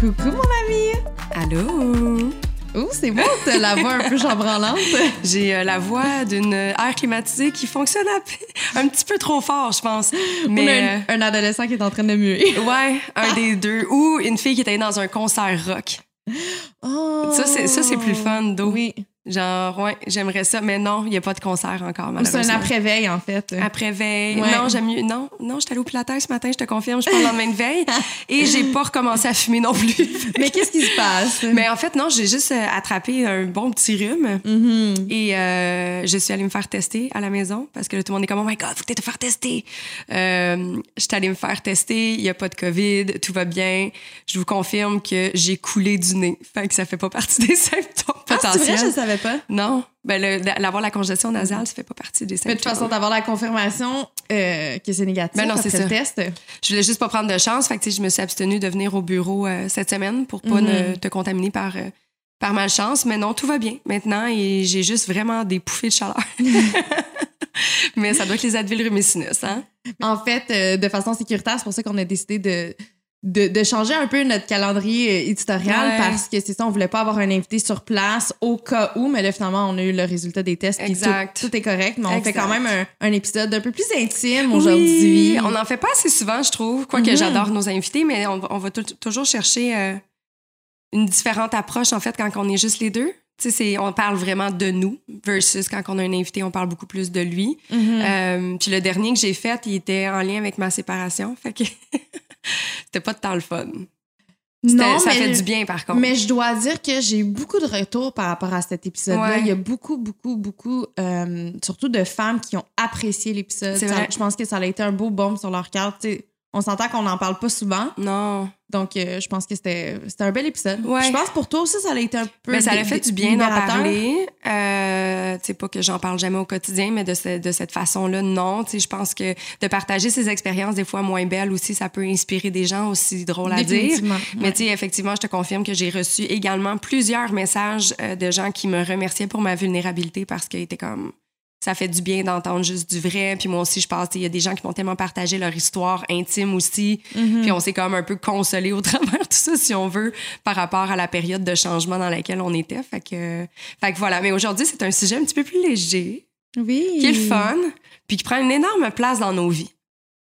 Coucou mon ami. Allô? Oh, c'est beau, t'as la voix un peu chambranlante. J'ai euh, la voix d'une air climatisée qui fonctionne un petit peu trop fort, je pense. Mais un, un, adolescent qui est en train de muer. Ouais, un des deux. Ou une fille qui était dans un concert rock. Oh. Ça, c'est plus fun, d'eau. Oui. Genre, ouais, j'aimerais ça, mais non, il n'y a pas de concert encore. C'est un après-veille, en fait. Après-veille. Ouais. Non, j'aime mieux. Non, non, j'étais allée au Pilates ce matin, je te confirme, je suis pas de veille. et j'ai pas recommencé à fumer non plus. mais qu'est-ce qui se passe? Mais en fait, non, j'ai juste euh, attrapé un bon petit rhume. Mm-hmm. Et euh, je suis allée me faire tester à la maison parce que là, tout le monde est comme, oh my God, faut que tu te faire tester. Euh, je suis allée me faire tester, il n'y a pas de COVID, tout va bien. Je vous confirme que j'ai coulé du nez. Fait que ça fait pas partie des symptômes ah, potentiels. Vrai, je savais pas? Non. Ben, l'avoir la congestion nasale, ça fait pas partie des symptômes. Mais de toute façon, d'avoir la confirmation euh, que c'est négatif ben non, après le test. Je voulais juste pas prendre de chance. Fait que, je me suis abstenue de venir au bureau euh, cette semaine pour pas Mhm. ne, te contaminer par, euh, par malchance. Mais non, tout va bien maintenant et j'ai juste vraiment des pouffées de chaleur. Mais ça doit être les Advil rumicinus, hein? En fait, de façon sécuritaire, c'est pour ça qu'on a décidé de, de, de, changer un peu notre calendrier euh, éditorial Ouais. parce que c'est ça, on voulait pas avoir un invité sur place au cas où, mais là, finalement, on a eu le résultat des tests. puis Exact. Tout, tout est correct, mais on fait quand même un, un épisode un peu plus intime aujourd'hui. Oui, on n'en fait pas assez souvent, je trouve. Quoique Mhm. j'adore nos invités, mais on, va- on va tou- toujours chercher euh, une différente approche, en fait, quand on est juste les deux. Tu sais, c'est- on parle vraiment de nous versus quand on a un invité, on parle beaucoup plus de lui. Mhm. Euh, puis le dernier que j'ai fait, il était en lien avec ma séparation. Fait que c'était pas temps le fun. Non, ça mais, fait du bien, par contre. mais je dois dire que j'ai eu beaucoup de retours par rapport à cet épisode-là. Ouais. Il y a beaucoup, beaucoup, beaucoup, euh, surtout de femmes qui ont apprécié l'épisode. Je pense que ça a été un beau baume sur leur sais, On s'entend qu'on n'en parle pas souvent. Non. Donc, euh, je pense que c'était un bel épisode. Ouais. Je pense pour toi aussi, ça a été un peu. Ben, ça a fait du bien d'en parler. Euh, tu sais, pas que j'en parle jamais au quotidien, mais de, ce- de cette façon-là, non. Tu sais, je pense que de partager ces expériences, des fois moins belles aussi, ça peut inspirer des gens aussi drôles à dire. Mais Ouais. tu sais, effectivement, je te confirme que j'ai reçu également plusieurs messages euh, de gens qui me remerciaient pour ma vulnérabilité parce qu'ils étaient comme ça fait du bien d'entendre juste du vrai. Puis moi aussi, je pense, il y a des gens qui m'ont tellement partagé leur histoire intime aussi. Mhm. Puis on s'est comme un peu consolé au travers de tout ça, si on veut, par rapport à la période de changement dans laquelle on était. Fait que, fait que voilà. Mais aujourd'hui, c'est un sujet un petit peu plus léger, Oui. qui est le fun, puis qui prend une énorme place dans nos vies.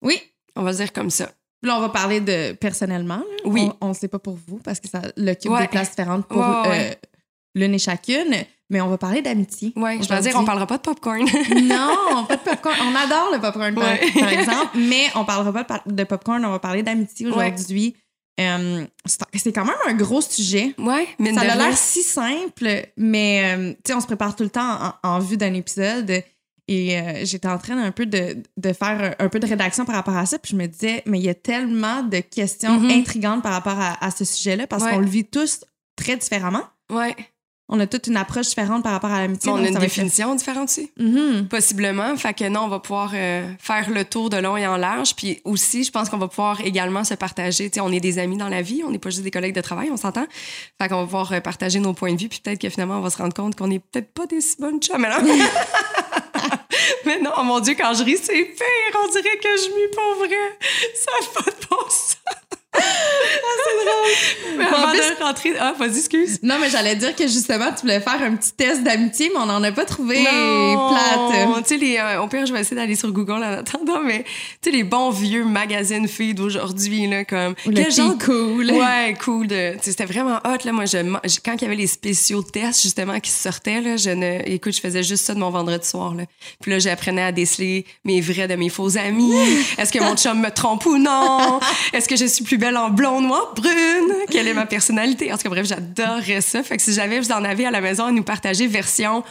Oui. On va dire comme ça. Là, on va parler de personnellement. là. Oui. On ne sait pas pour vous parce que ça l'occupe Ouais. des places différentes pour Ouais, ouais. euh, l'une et chacune. Mais on va parler d'amitié. Ouais, je aujourd'hui. dire, on parlera pas de popcorn. Non, pas de popcorn. On adore le popcorn, par, Ouais. par exemple, mais on parlera pas de popcorn, on va parler d'amitié aujourd'hui. Euh, c'est quand même un gros sujet. mais Ça a l'air si simple, mais euh, tu sais, on se prépare tout le temps en, en vue d'un épisode. Et euh, j'étais en train un peu de, de faire un, un peu de rédaction par rapport à ça. Puis je me disais, mais il y a tellement de questions Mhm. intrigantes par rapport à, à ce sujet-là parce Ouais. qu'on le vit tous très différemment. Ouais. On a toute une approche différente par rapport à l'amitié. on a une être- définition différente aussi. Mhm. Possiblement. Fait que non, on va pouvoir euh, faire le tour de long et en large. Puis aussi, je pense qu'on va pouvoir également se partager. Tu sais, on est des amis dans la vie, on n'est pas juste des collègues de travail, on s'entend. Fait qu'on va pouvoir euh, partager nos points de vue. Puis peut-être que finalement, on va se rendre compte qu'on n'est peut-être pas des si bonnes chums. Mais non. Mais non, oh mon Dieu, quand je ris, c'est pire. On dirait que je mue pour vrai. Ça n'a pas de bon sens. Drôle. Mais avant plus- de rentrer... Ah, vas-y, excuse. Non, mais j'allais dire que justement, tu voulais faire un petit test d'amitié, mais on n'en a pas trouvé Non. plate. Tu sais, les, euh, au pire, je vais essayer d'aller sur Google en attendant, mais tu sais, les bons vieux magazines filles d'aujourd'hui, là, comme. Le quel genre- cool. Ouais, cool. de- C'était vraiment hot, là. Moi, je- quand il y avait les spéciaux tests, justement, qui sortaient, là, je ne. Écoute, je faisais juste ça de mon vendredi soir, là. Puis là, j'apprenais à déceler mes vrais de mes faux amis. Est-ce que mon chum me trompe ou non? Est-ce que je suis plus en blonde ou en brune? Quelle est ma personnalité? En tout cas, bref, j'adorais ça. Fait que si jamais vous en avez à la maison à nous partager version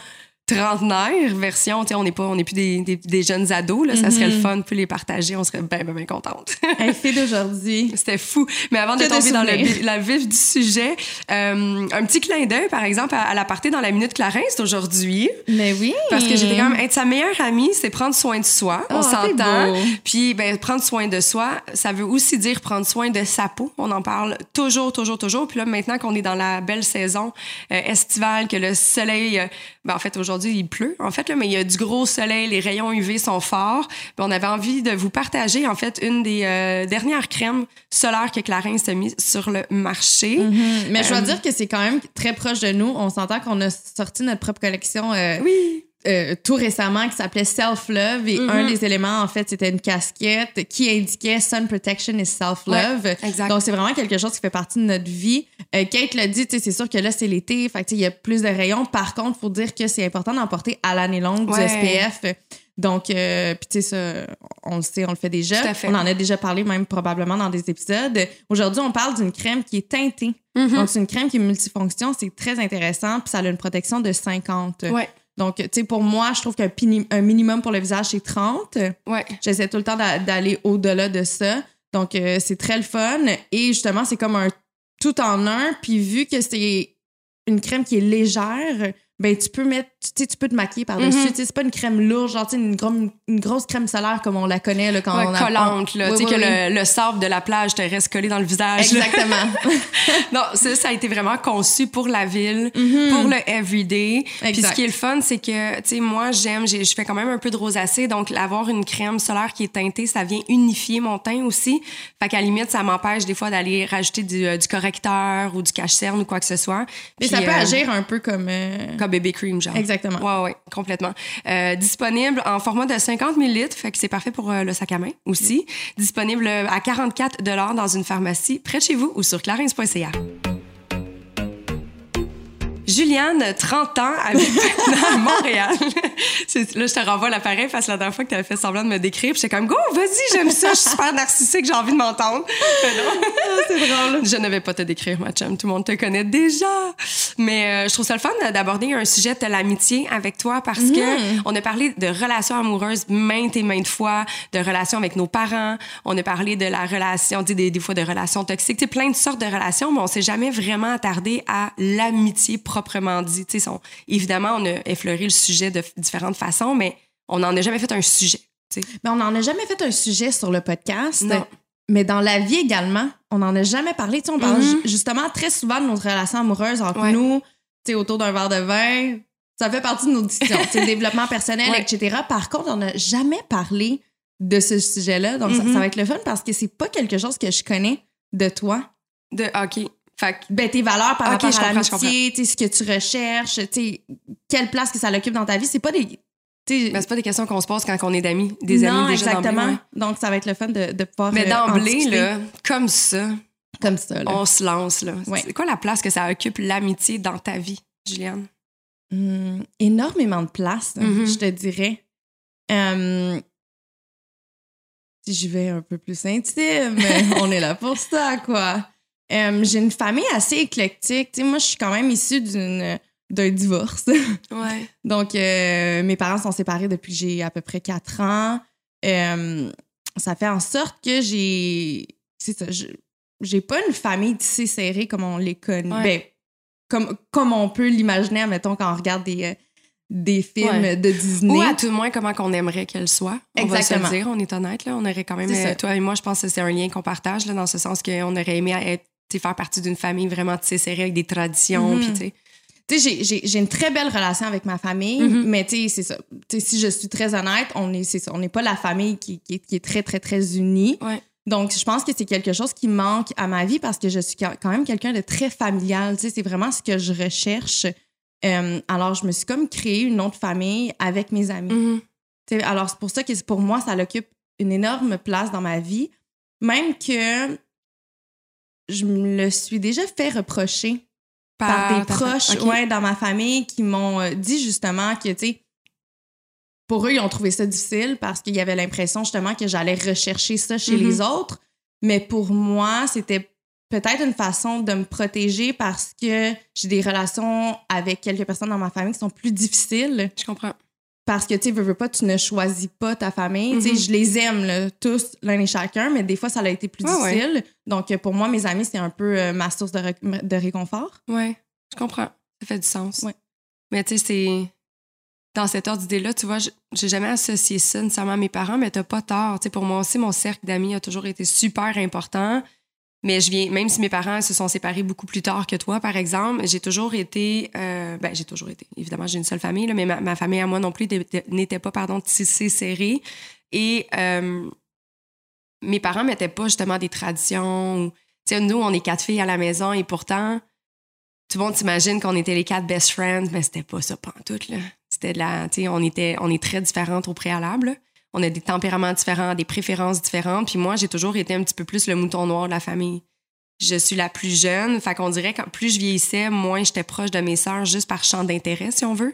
trentenaire version, on n'est pas, on n'est plus des, des, des jeunes ados, là, ça serait le Mhm. fun, puis les partager, on serait bien, bien, bien contente. Hey, d'aujourd'hui. C'était fou. Mais avant de tomber dans le, la vif du sujet, euh, un petit clin d'œil, par exemple, à, à la partie dans la Minute Clarence d'aujourd'hui. Mais oui. Parce que j'étais quand même être sa meilleure amie, c'est prendre soin de soi. Oh, on c'est s'entend. Puis ben prendre soin de soi, ça veut aussi dire prendre soin de sa peau. On en parle toujours, toujours, toujours. Puis là maintenant qu'on est dans la belle saison euh, estivale, que le soleil, euh, ben en fait aujourd'hui il pleut en fait là, mais il y a du gros soleil, les rayons UV sont forts. Ben, on avait envie de vous partager en fait une des euh, dernières crèmes solaires que Clarins a mis sur le marché. Mhm. Mais je dois Euh, dire que c'est quand même très proche de nous. On s'entend qu'on a sorti notre propre collection euh, Oui. Euh, tout récemment qui s'appelait Self Love et Mhm. un des éléments en fait c'était une casquette qui indiquait Sun Protection is Self Love. Ouais. Donc c'est vraiment quelque chose qui fait partie de notre vie. Euh, Kate l'a dit, tu sais, c'est sûr que là c'est l'été, fait que, tu sais, il y a plus de rayons. Par contre, faut dire que c'est important d'en porter à l'année longue Ouais. du SPF. Donc, euh, puis tu sais, ça, on le sait, on le fait déjà. Tout à fait. On en a déjà parlé même probablement dans des épisodes. Aujourd'hui, on parle d'une crème qui est teintée. Mhm. Donc, c'est une crème qui est multifonction. C'est très intéressant. Puis ça a une protection de 50. Ouais. Donc, tu sais, pour moi, je trouve qu'un un minimum pour le visage, c'est 30. Ouais. J'essaie tout le temps d'a- d'aller au-delà de ça. Donc, euh, c'est très le fun. Et justement, c'est comme un tout en un. Puis vu que c'est une crème qui est légère, ben tu peux mettre, tu tu peux te maquiller par-dessus. Tu sais, c'est pas une crème lourde, genre, une, grom- une grosse crème solaire comme on la connaît là, quand Ouais, on a... collante, là. Oui, tu sais, oui, que oui. Le, le sable de la plage te reste collé dans le visage. Exactement. non, ça, ça a été vraiment conçu pour la ville, Mhm. pour le everyday. Puis Exact. ce qui est le fun, c'est que, tu sais, moi, j'aime, j'ai- je fais quand même un peu de rosacée, donc avoir une crème solaire qui est teintée, ça vient unifier mon teint aussi. Fait qu'à la limite, ça m'empêche des fois d'aller rajouter du, euh, du correcteur ou du cache-cerne ou quoi que ce soit. Mais Puis, ça peut euh, agir un peu comme... euh, Comme bébé cream, genre. Exactement. Ouais, ouais, complètement. Euh, disponible en format de 50 ml, fait que c'est parfait pour euh, le sac à main aussi. Disponible à 44 dans une pharmacie près de chez vous ou sur clarins.ca. Juliane, 30 ans, habite maintenant à Montréal. Là, je te renvoie l'appareil parce que la dernière fois que tu avais fait semblant de me décrire, j'étais comme, go, vas-y, j'aime ça, je suis super narcissique, j'ai envie de m'entendre. Non. c'est drôle. Je ne vais pas te décrire, ma chum. Tout le monde te connaît déjà. Mais euh, je trouve ça le fun d'aborder un sujet de l'amitié avec toi parce Mhm. que on a parlé de relations amoureuses maintes et maintes fois, de relations avec nos parents. On a parlé de la relation, on dit des, des fois de relations toxiques, plein de sortes de relations, mais on s'est jamais vraiment attardé à l'amitié proprement dit. Tu sais, on- évidemment, on a effleuré le sujet de différentes façons, mais on n'en a jamais fait un sujet. tu sais. Mais on n'en a jamais fait un sujet sur le podcast. Non. Mais dans la vie également, on n'en a jamais parlé. Tu sais, on parle Mhm. ju- justement très souvent de notre relation amoureuse entre Ouais. nous, autour d'un verre de vin. Ça fait partie de nos discussions, développement personnel, Ouais. etc. Par contre, on n'a jamais parlé de ce sujet-là. Donc, ça- ça, va être le fun parce que c'est pas quelque chose que je connais de toi. De, OK. Fait que Ben, tes valeurs par rapport à l'amitié, ce que tu recherches, quelle place que ça occupe dans ta vie. C'est pas des... Ben, c'est pas des questions qu'on se pose quand on est d'amis, des non, amis déjà exactement. ouais. Donc, ça va être le fun de, de pouvoir. Mais euh, d'emblée, là, comme ça, Comme ça, là. on se lance. Là. Ouais. C'est quoi la place que ça occupe l'amitié dans ta vie, Juliane? Hmm, énormément de place, Mhm. je te dirais. Euh, si je vais un peu plus intime, on est là pour ça, quoi. Euh, J'ai une famille assez éclectique. Tu sais, moi, je suis quand même issue d'une d'un divorce. Ouais. Donc, euh, mes parents sont séparés depuis que j'ai à peu près 4 ans. Euh, ça fait en sorte que j'ai. C'est ça. J'ai pas une famille tissée serrée comme on les connaît. Ouais. Ben, comme, comme on peut l'imaginer, mettons, quand on regarde des, des films Ouais. de Disney. Ou à tout le moins, comment qu'on aimerait qu'elle soit. On va se Exactement. le dire, on est honnête. Là. On aurait quand même, toi et moi, je pense que c'est un lien qu'on partage, là, dans ce sens qu'on aurait aimé être, faire partie d'une famille vraiment serrée avec des traditions. Mhm. puis tu sais. Tu sais, j'ai- une très belle relation avec ma famille, Mhm. mais tu sais, c'est ça. Si je suis très honnête, on est, c'est ça, on n'est pas la famille qui, qui, est, qui est très, très, très unie. Ouais. Donc, je pense que c'est quelque chose qui manque à ma vie parce que je suis quand même quelqu'un de très familial. Tu sais, c'est vraiment ce que je recherche. Euh, alors, je me suis comme créé une autre famille avec mes amis. Mhm. Tu sais, alors, c'est pour ça que pour moi, ça occupe une énorme place dans ma vie. Même que je me le suis déjà fait reprocher par, des proches OK. ouais, dans ma famille qui m'ont euh, dit justement que, tu sais, pour eux, ils ont trouvé ça difficile parce qu'ils avaient l'impression justement que j'allais rechercher ça chez Mhm. les autres. Mais pour moi, c'était peut-être une façon de me protéger parce que j'ai des relations avec quelques personnes dans ma famille qui sont plus difficiles. Je comprends. Parce que, tu veux, veux pas, tu ne choisis pas ta famille. Tu sais, Mhm. je les aime, là, tous, l'un et chacun, mais des fois, ça a été plus ouais. difficile. Donc, euh, pour moi, mes amis, c'est un peu euh, ma source de, ré- de réconfort. Ouais, je comprends. Ça fait du sens. Ouais. Mais tu sais, c'est. Dans cet ordre d'idée-là, tu vois, j'ai jamais associé ça nécessairement à mes parents, mais t'as pas tort. Tu sais, pour moi aussi, mon cercle d'amis a toujours été super important. Mais je viens, même si mes parents se sont séparés beaucoup plus tard que toi, par exemple, j'ai toujours été, euh, ben j'ai toujours été. Évidemment, j'ai une seule famille, là, mais ma, famille à moi non plus n'était- pas, pardon, tissée serrée. Et euh, mes parents mettaient pas justement des traditions. Tu sais, nous, on est quatre filles à la maison et pourtant, tout le monde s'imagine qu'on était les quatre best friends, mais c'était pas ça pantoute, là. C'était de la, tu sais, on était, on est très différentes au préalable. On a des tempéraments différents, des préférences différentes. Puis moi, j'ai toujours été un petit peu plus le mouton noir de la famille. Je suis la plus jeune, fait qu'on dirait que plus je vieillissais, moins j'étais proche de mes sœurs juste par champ d'intérêt, si on veut.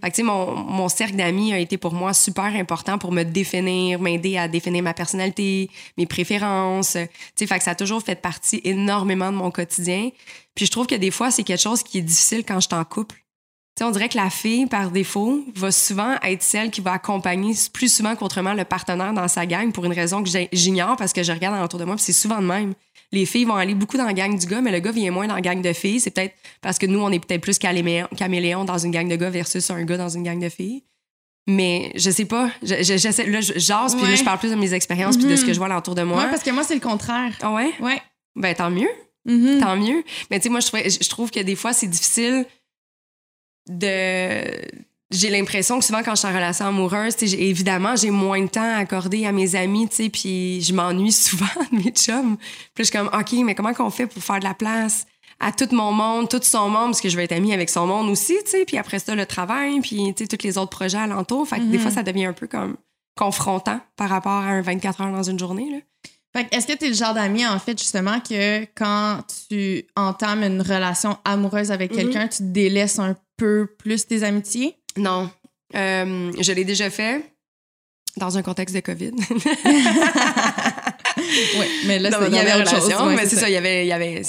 Fait que, tu sais, mon, mon cercle d'amis a été pour moi super important pour me définir, m'aider à définir ma personnalité, mes préférences. Tu sais, fait que ça a toujours fait partie énormément de mon quotidien. Puis je trouve que des fois, c'est quelque chose qui est difficile quand je suis en couple. On dirait que la fille, par défaut, va souvent être celle qui va accompagner plus souvent qu'autrement le partenaire dans sa gang pour une raison que j'ignore parce que je regarde autour de moi, c'est souvent de même. Les filles vont aller beaucoup dans la gang du gars, mais le gars vient moins dans la gang de filles. C'est peut-être parce que nous, on est peut-être plus caméléon, dans une gang de gars versus un gars dans une gang de filles. Mais je sais pas. Je, je- j'essaie- là, je jase, puis là, je parle plus de mes expériences puis de ce que je vois autour de moi. Ouais, parce que moi, c'est le contraire. Ah ouais? Ouais. Ben, tant mieux. Mhm. Tant mieux. Mais tu sais, moi, je trouve que des fois, c'est difficile de. J'ai l'impression que souvent, quand je suis en relation amoureuse, évidemment, j'ai moins de temps à accorder à mes amis, tu sais, puis je m'ennuie souvent de mes chums. Puis je suis comme, OK, mais comment qu'on fait pour faire de la place à tout mon monde, tout son monde, parce que je vais être amie avec son monde aussi, tu sais, puis après ça, le travail, puis, tu sais, tous les autres projets alentour. Fait que des Mhm. fois, ça devient un peu comme confrontant par rapport à un 24 heures dans une journée, là. Fait est-ce que tu es le genre d'ami, en fait, justement, que quand tu entames une relation amoureuse avec Mhm. quelqu'un, tu délaisses un peu plus tes amitiés? Non. Euh, je l'ai déjà fait dans un contexte de COVID. Oui, mais là, il y avait autre chose. relation, ouais, mais c'est ça. il y avait, il y avait,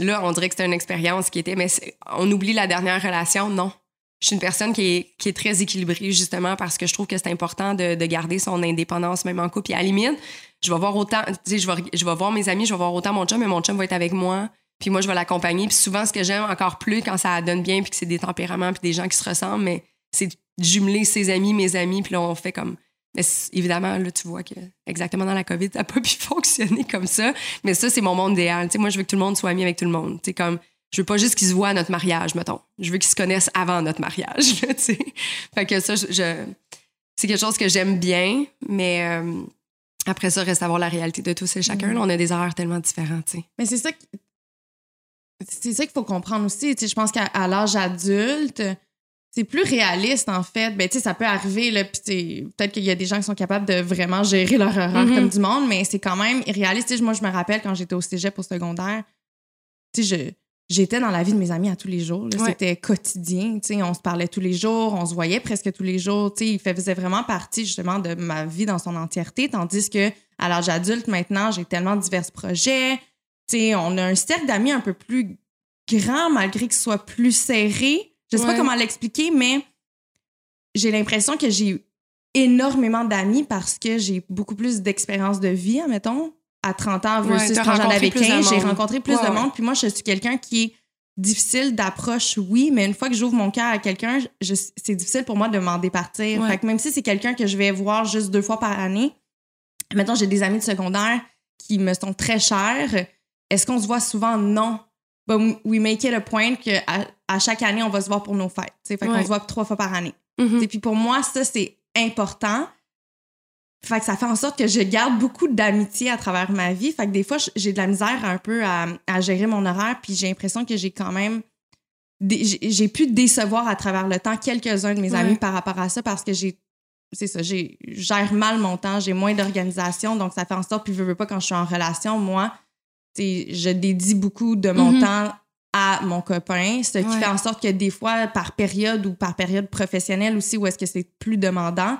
là, on dirait que c'était une expérience qui était, mais on oublie la dernière relation. Non. Je suis une personne qui est, qui est très équilibrée, justement, parce que je trouve que c'est important de, de garder son indépendance, même en couple. Puis à la limite, je vais voir autant, tu sais, je vais, je vais voir mes amis, je vais voir autant mon chum, mais mon chum va être avec moi. Puis moi, je vais l'accompagner. Puis souvent, ce que j'aime encore plus quand ça donne bien, puis que c'est des tempéraments, puis des gens qui se ressemblent, mais c'est jumeler ses amis, mes amis, puis là, on fait comme. Mais évidemment, là, tu vois que exactement dans la COVID, ça n'a pas pu fonctionner comme ça. Mais ça, c'est mon monde idéal. Tu sais, moi, je veux que tout le monde soit ami avec tout le monde. Tu sais, comme, je veux pas juste qu'ils se voient à notre mariage, mettons. Je veux qu'ils se connaissent avant notre mariage, là, tu sais. Fait que ça, je, je- c'est quelque chose que j'aime bien, mais euh, après ça, reste à voir la réalité de tous et chacun. Là, on a des horaires tellement différents, tu sais. Mais c'est ça qui- c'est ça qu'il faut comprendre aussi. Tu sais, je pense qu'à à l'âge adulte, c'est plus réaliste, en fait. Ben, tu sais, ça peut arriver, là, puis peut-être qu'il y a des gens qui sont capables de vraiment gérer leur horaire Mhm. comme du monde, mais c'est quand même irréaliste. Tu sais, moi, je me rappelle quand j'étais au cégep au secondaire, tu sais, je- j'étais dans la vie de mes amis à tous les jours. Ouais. C'était quotidien. Tu sais, on se parlait tous les jours, on se voyait presque tous les jours. Tu sais, il faisait vraiment partie, justement, de ma vie dans son entièreté, tandis que à l'âge adulte, maintenant, j'ai tellement divers projets. Sais, on a un cercle d'amis un peu plus grand, malgré qu'il soit plus serré. Je sais pas comment l'expliquer, mais j'ai l'impression que j'ai énormément d'amis parce que j'ai beaucoup plus d'expérience de vie, admettons. À 30 ans versus Ouais, quand j'en avais plus de 15, j'ai rencontré plus Ouais, de monde. Puis moi, je suis quelqu'un qui est difficile d'approche, oui, mais une fois que j'ouvre mon cœur à quelqu'un, c'est difficile pour moi de m'en départir. Ouais. Fait que même si c'est quelqu'un que je vais voir juste deux fois par année, Mettons, j'ai des amis de secondaire qui me sont très chers. Est-ce qu'on se voit souvent? Non. But we make it a point qu'à à chaque année, on va se voir pour nos fêtes. Fait qu'on Ouais. se voit trois fois par année. Et puis pour moi, ça, c'est important. Fait que ça fait en sorte que je garde beaucoup d'amitié à travers ma vie. Fait que des fois, j'ai de la misère un peu à, à gérer mon horaire. Puis j'ai l'impression que j'ai quand même. J'ai pu décevoir à travers le temps quelques-uns de mes Ouais. amis par rapport à ça parce que j'ai. C'est ça, j'ai gère mal mon temps, j'ai moins d'organisation. Donc ça fait en sorte, puis je veux pas quand je suis en relation, moi, je dédie beaucoup de mon Mhm. temps à mon copain, ce qui Ouais. fait en sorte que des fois, par période ou par période professionnelle aussi, où est-ce que c'est plus demandant,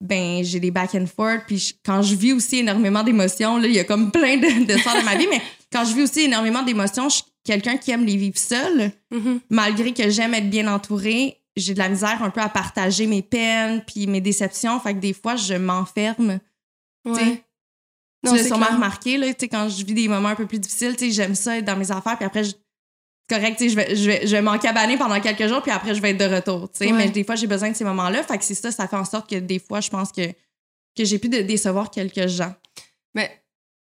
ben j'ai des back and forth. Puis je- quand je vis aussi énormément d'émotions, là, il y a comme plein de, de sorts de ma vie, mais quand je vis aussi énormément d'émotions, je suis quelqu'un qui aime les vivre seul, Mhm. malgré que j'aime être bien entourée. J'ai de la misère un peu à partager mes peines puis mes déceptions. Fait que des fois, je m'enferme. Ouais. Non, tu l'as sûrement clair. remarqué, là, quand je vis des moments un peu plus difficiles, j'aime ça être dans mes affaires, puis après, je- correct, je vais, je vais, je vais m'encabaner pendant quelques jours, puis après, je vais être de retour. Ouais. Mais des fois, j'ai besoin de ces moments-là. Fait que c'est ça, ça fait en sorte que des fois, je pense que, que j'ai pu de décevoir quelques gens. Mais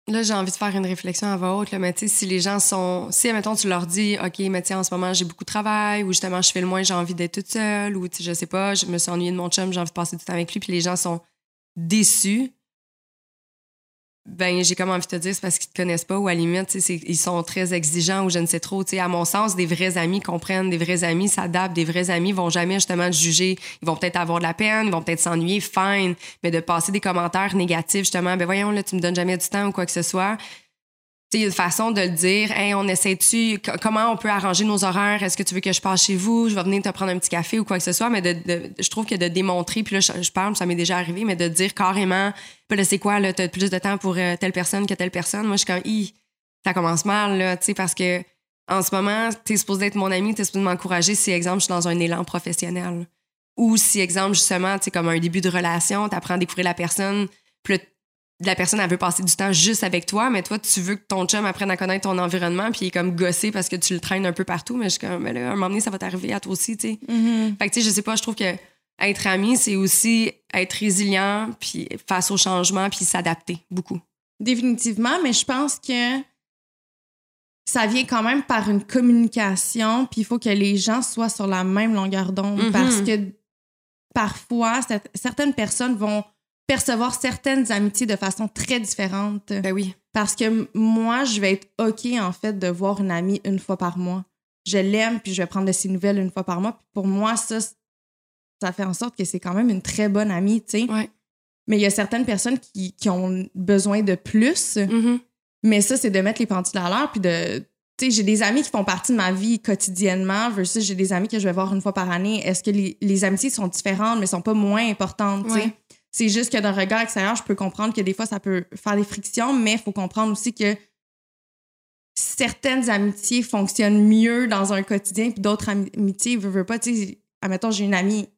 là, j'ai envie de faire une réflexion à voix haute. Là, mais tu sais, si les gens sont. Si, admettons, tu leur dis, OK, mais tiens, en ce moment, j'ai beaucoup de travail, ou justement, je fais le moins, j'ai envie d'être toute seule, ou je sais pas, je me suis ennuyée de mon chum, j'ai envie de passer du temps avec lui, puis les gens sont déçus. Ben, j'ai comme envie de te dire, c'est parce qu'ils te connaissent pas, ou à la limite, ils sont très exigeants, ou je ne sais trop. Tu à mon sens, des vrais amis comprennent, des vrais amis s'adaptent, des vrais amis vont jamais justement te juger. Ils vont peut-être avoir de la peine, ils vont peut-être s'ennuyer, fine, mais de passer des commentaires négatifs, justement, ben voyons, là, tu me donnes jamais du temps ou quoi que ce soit. Il y a une façon de le dire. Hey, on essaie-tu, co- comment on peut arranger nos horaires? Est-ce que tu veux que je passe chez vous? Je vais venir te prendre un petit café ou quoi que ce soit. Mais de, je trouve que de démontrer, puis là, je, parle, ça m'est déjà arrivé, mais de dire carrément, là, c'est quoi, là, t'as plus de temps pour euh, telle personne que telle personne. Moi, je suis comme, hi, ça commence mal, là, tu sais, parce que en ce moment, t'es supposé être mon ami, t'es supposé m'encourager si, exemple, je suis dans un élan professionnel. Ou si, exemple, justement, tu comme un début de relation, t'apprends à découvrir la personne, la personne, elle veut passer du temps juste avec toi, mais toi, tu veux que ton chum apprenne à connaître ton environnement, puis il est comme gossé parce que tu le traînes un peu partout, mais je suis comme, mais là, à un moment donné, ça va t'arriver à toi aussi, tu sais. Fait que, tu sais, je sais pas, je trouve que être ami, c'est aussi être résilient, puis face au changement, puis s'adapter beaucoup. Définitivement, mais je pense que ça vient quand même par une communication, puis il faut que les gens soient sur la même longueur d'onde Mhm. parce que parfois, cer- certaines personnes vont percevoir certaines amitiés de façon très différente. Ben oui. Parce que moi, je vais être OK, en fait, de voir une amie une fois par mois. Je l'aime, puis je vais prendre de ses nouvelles une fois par mois. Puis pour moi, ça, ça fait en sorte que c'est quand même une très bonne amie, tu sais. Ouais. Mais il y a certaines personnes qui, qui ont besoin de plus. Mhm. Mais ça, c'est de mettre les pendules à l'heure, puis de... Tu sais, j'ai des amis qui font partie de ma vie quotidiennement versus j'ai des amis que je vais voir une fois par année. Est-ce que les, les amitiés sont différentes, mais sont pas moins importantes, tu sais? Ouais. C'est juste que d'un regard extérieur, je peux comprendre que des fois, ça peut faire des frictions, mais il faut comprendre aussi que certaines amitiés fonctionnent mieux dans un quotidien, puis d'autres ami- amitiés, veux, veux pas, tu sais, admettons, j'ai une amie,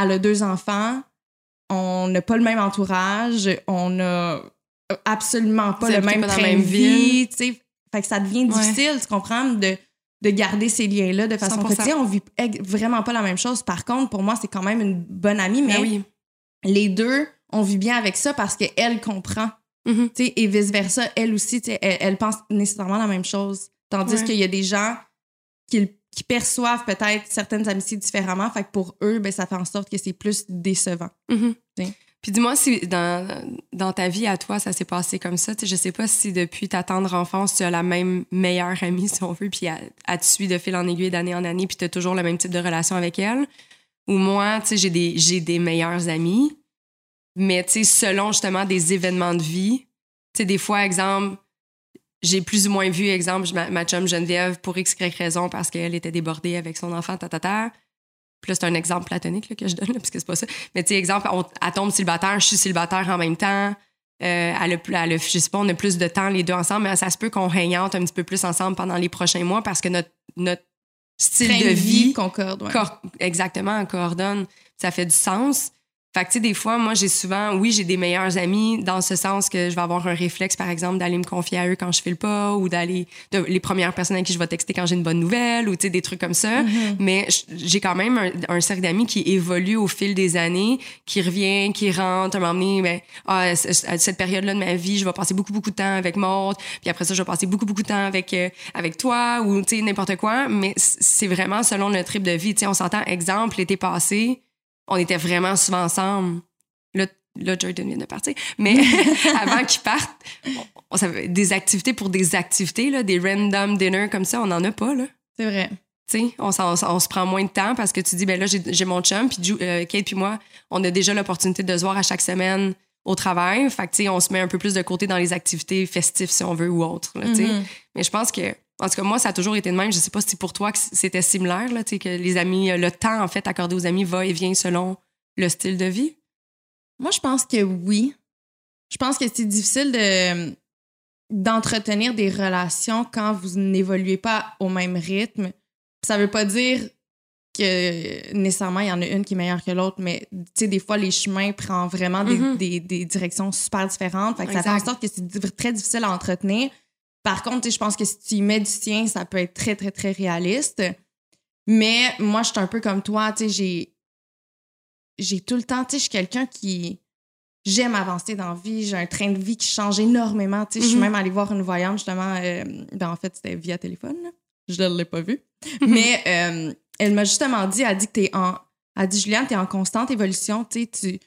elle a deux enfants, on n'a pas le même entourage, on n'a absolument pas le même pas train de vie, tu sais. Fait que ça devient Ouais. difficile, tu comprends, de, de garder ces liens-là de façon 100%. quotidienne. On vit vraiment pas la même chose. Par contre, pour moi, c'est quand même une bonne amie, mais Ben oui. Les deux, on vit bien avec ça parce qu'elle comprend. Mhm. tu sais, et vice-versa, elle aussi, elle, elle pense nécessairement la même chose. Tandis Ouais. qu'il y a des gens qui, qui perçoivent peut-être certaines amitiés différemment. Fait que pour eux, ben, ça fait en sorte que c'est plus décevant. Mhm. T'sais. Puis dis-moi si dans, dans ta vie à toi, ça s'est passé comme ça. Je sais pas si depuis ta tendre enfance, tu as la même meilleure amie, si on veut, puis elle, elle te suit de fil en aiguille d'année en année, puis tu as toujours le même type de relation avec elle. Ou moi, tu sais, j'ai des, j'ai des meilleurs amis, mais tu sais, selon justement des événements de vie, tu sais, des fois, exemple, j'ai plus ou moins vu, exemple, ma, ma chum Geneviève pour X, Y raison parce qu'elle était débordée avec son enfant, ta, ta. Puis c'est un exemple platonique là, que je donne, là, parce que c'est pas ça. Mais tu sais, exemple, on, elle tombe célibataire, je suis célibataire en même temps. Euh, elle a, elle a- je sais pas, on a plus de temps les deux ensemble, mais ça se peut qu'on hangout un petit peu plus ensemble pendant les prochains mois parce que notre, notre style Train de vie, concorde. ouais. exactement, coordonne. Ça fait du sens. Fait que, tu sais, des fois, moi, j'ai souvent, oui, j'ai des meilleurs amis dans ce sens que je vais avoir un réflexe, par exemple, d'aller me confier à eux quand je file pas ou d'aller, les premières personnes à qui je vais texter quand j'ai une bonne nouvelle ou, tu sais, des trucs comme ça. Mhm. Mais j'ai quand même un, un cercle d'amis qui évolue au fil des années, qui revient, qui rentre. À un moment donné, ben, ah, à cette période-là de ma vie, je vais passer beaucoup, beaucoup de temps avec Maud. Puis après ça, je vais passer beaucoup, beaucoup de temps avec, euh, avec toi ou, tu sais, n'importe quoi. Mais c'est vraiment selon le trip de vie. Tu sais, on s'entend, exemple, l'été passé, on était vraiment souvent ensemble. Là, là Jordan vient de partir. Mais avant qu'il parte, on, on savait- des activités pour des activités, là, des random dinners comme ça, on n'en a pas. C'est vrai. On, se prend moins de temps parce que tu dis, ben là, j'ai mon chum, puis euh, Kate puis moi, on a déjà l'opportunité de se voir à chaque semaine au travail. Fait que, tu sais, on se met un peu plus de côté dans les activités festives, si on veut, ou autres. là. Mhm. Mais je pense que, en tout cas, moi, ça a toujours été de même. Je sais pas si pour toi que c'était similaire, là, que les amis, euh, le temps, en fait, accordé aux amis va et vient selon le style de vie. Moi, je pense que oui. Je pense que c'est difficile de, d'entretenir des relations quand vous n'évoluez pas au même rythme. Ça veut pas dire que nécessairement il y en a une qui est meilleure que l'autre, mais tu sais, des fois, les chemins prennent vraiment des, Mhm. des- des directions super différentes. Fait que ça fait en sorte que c'est très difficile à entretenir. Par contre, je pense que si tu y mets du tien, ça peut être très, très, très réaliste. Mais moi, je suis un peu comme toi, tu sais, j'ai. J'ai tout le temps, tu sais, je suis quelqu'un qui. J'aime avancer dans la vie. J'ai un train de vie qui change énormément. Tu sais, je suis Mhm. même allée voir une voyante, justement. euh, ben, en fait, c'était via téléphone. là. Je ne l'ai pas vue. Mais euh, elle m'a justement dit, elle a dit que t'es en. Elle a dit, Juliane, t'es en constante évolution. Tu sais, tu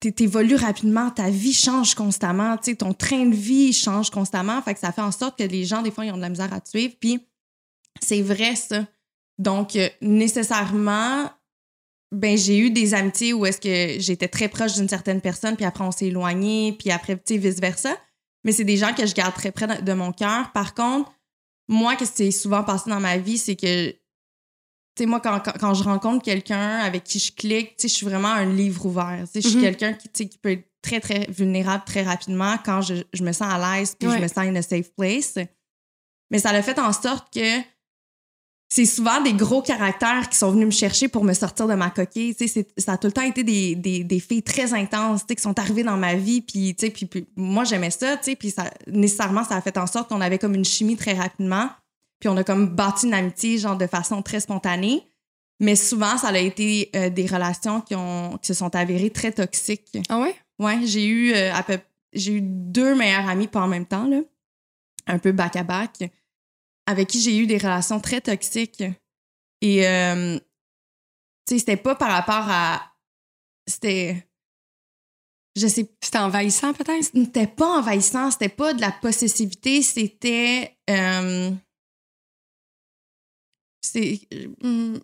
t'évolues rapidement, ta vie change constamment, tu sais, ton train de vie change constamment. Fait que ça fait en sorte que les gens, des fois, ils ont de la misère à te suivre. Puis c'est vrai, ça. Donc, euh, nécessairement, ben, j'ai eu des amitiés où est-ce que j'étais très proche d'une certaine personne, puis après, on s'est éloigné, puis après, tu sais, vice-versa. Mais c'est des gens que je garde très près de- mon cœur. Par contre, moi, qu'est-ce qui s'est souvent passé dans ma vie, c'est que, tu sais, moi, quand, quand, quand je rencontre quelqu'un avec qui je clique, tu sais, je suis vraiment un livre ouvert. Tu sais, je suis Mhm. quelqu'un qui, tu sais, qui peut être très, très vulnérable très rapidement quand je, je me sens à l'aise, puis je me sens in a safe place. Mais ça a fait en sorte que c'est souvent des gros caractères qui sont venus me chercher pour me sortir de ma coquille. Tu sais, c'est- ça a tout le temps été des, des, des filles très intenses tu sais, qui sont arrivées dans ma vie. Puis, tu sais, puis, puis moi, j'aimais ça. tu sais, Puis ça, nécessairement, ça a fait en sorte qu'on avait comme une chimie très rapidement. Puis on a comme bâti une amitié, genre de façon très spontanée. Mais souvent, ça a été euh, des relations qui, ont, qui se sont avérées très toxiques. Ah ouais? Ouais, j'ai eu euh, à peu j'ai eu deux meilleures amies pas en même temps là, un peu back à back, avec qui j'ai eu des relations très toxiques. Et euh, tu sais, c'était pas par rapport à c'était je sais C'était envahissant, peut-être? c'était pas envahissant, c'était pas de la possessivité, c'était euh, c'est hum,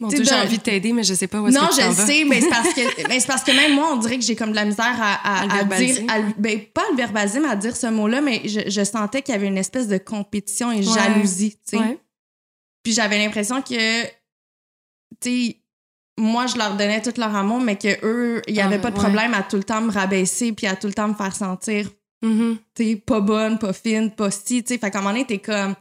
Mon Dieu, j'ai envie de t'aider, mais je sais pas où est-ce non, que je le sais, mais c'est parce que mais c'est parce que même moi, on dirait que j'ai comme de la misère à, dire, à ben, pas le verbaliser, mais à dire ce mot-là, mais je, je sentais qu'il y avait une espèce de compétition et Ouais. jalousie, tu sais. Ouais. Puis j'avais l'impression que, tu sais, moi, je leur donnais tout leur amour, mais que eux, il y Ah, avait pas de ouais. problème à tout le temps me rabaisser puis à tout le temps me faire sentir, Mhm. tu sais, pas bonne, pas fine, pas si, tu sais. Fait qu'à un moment donné, t'es comme,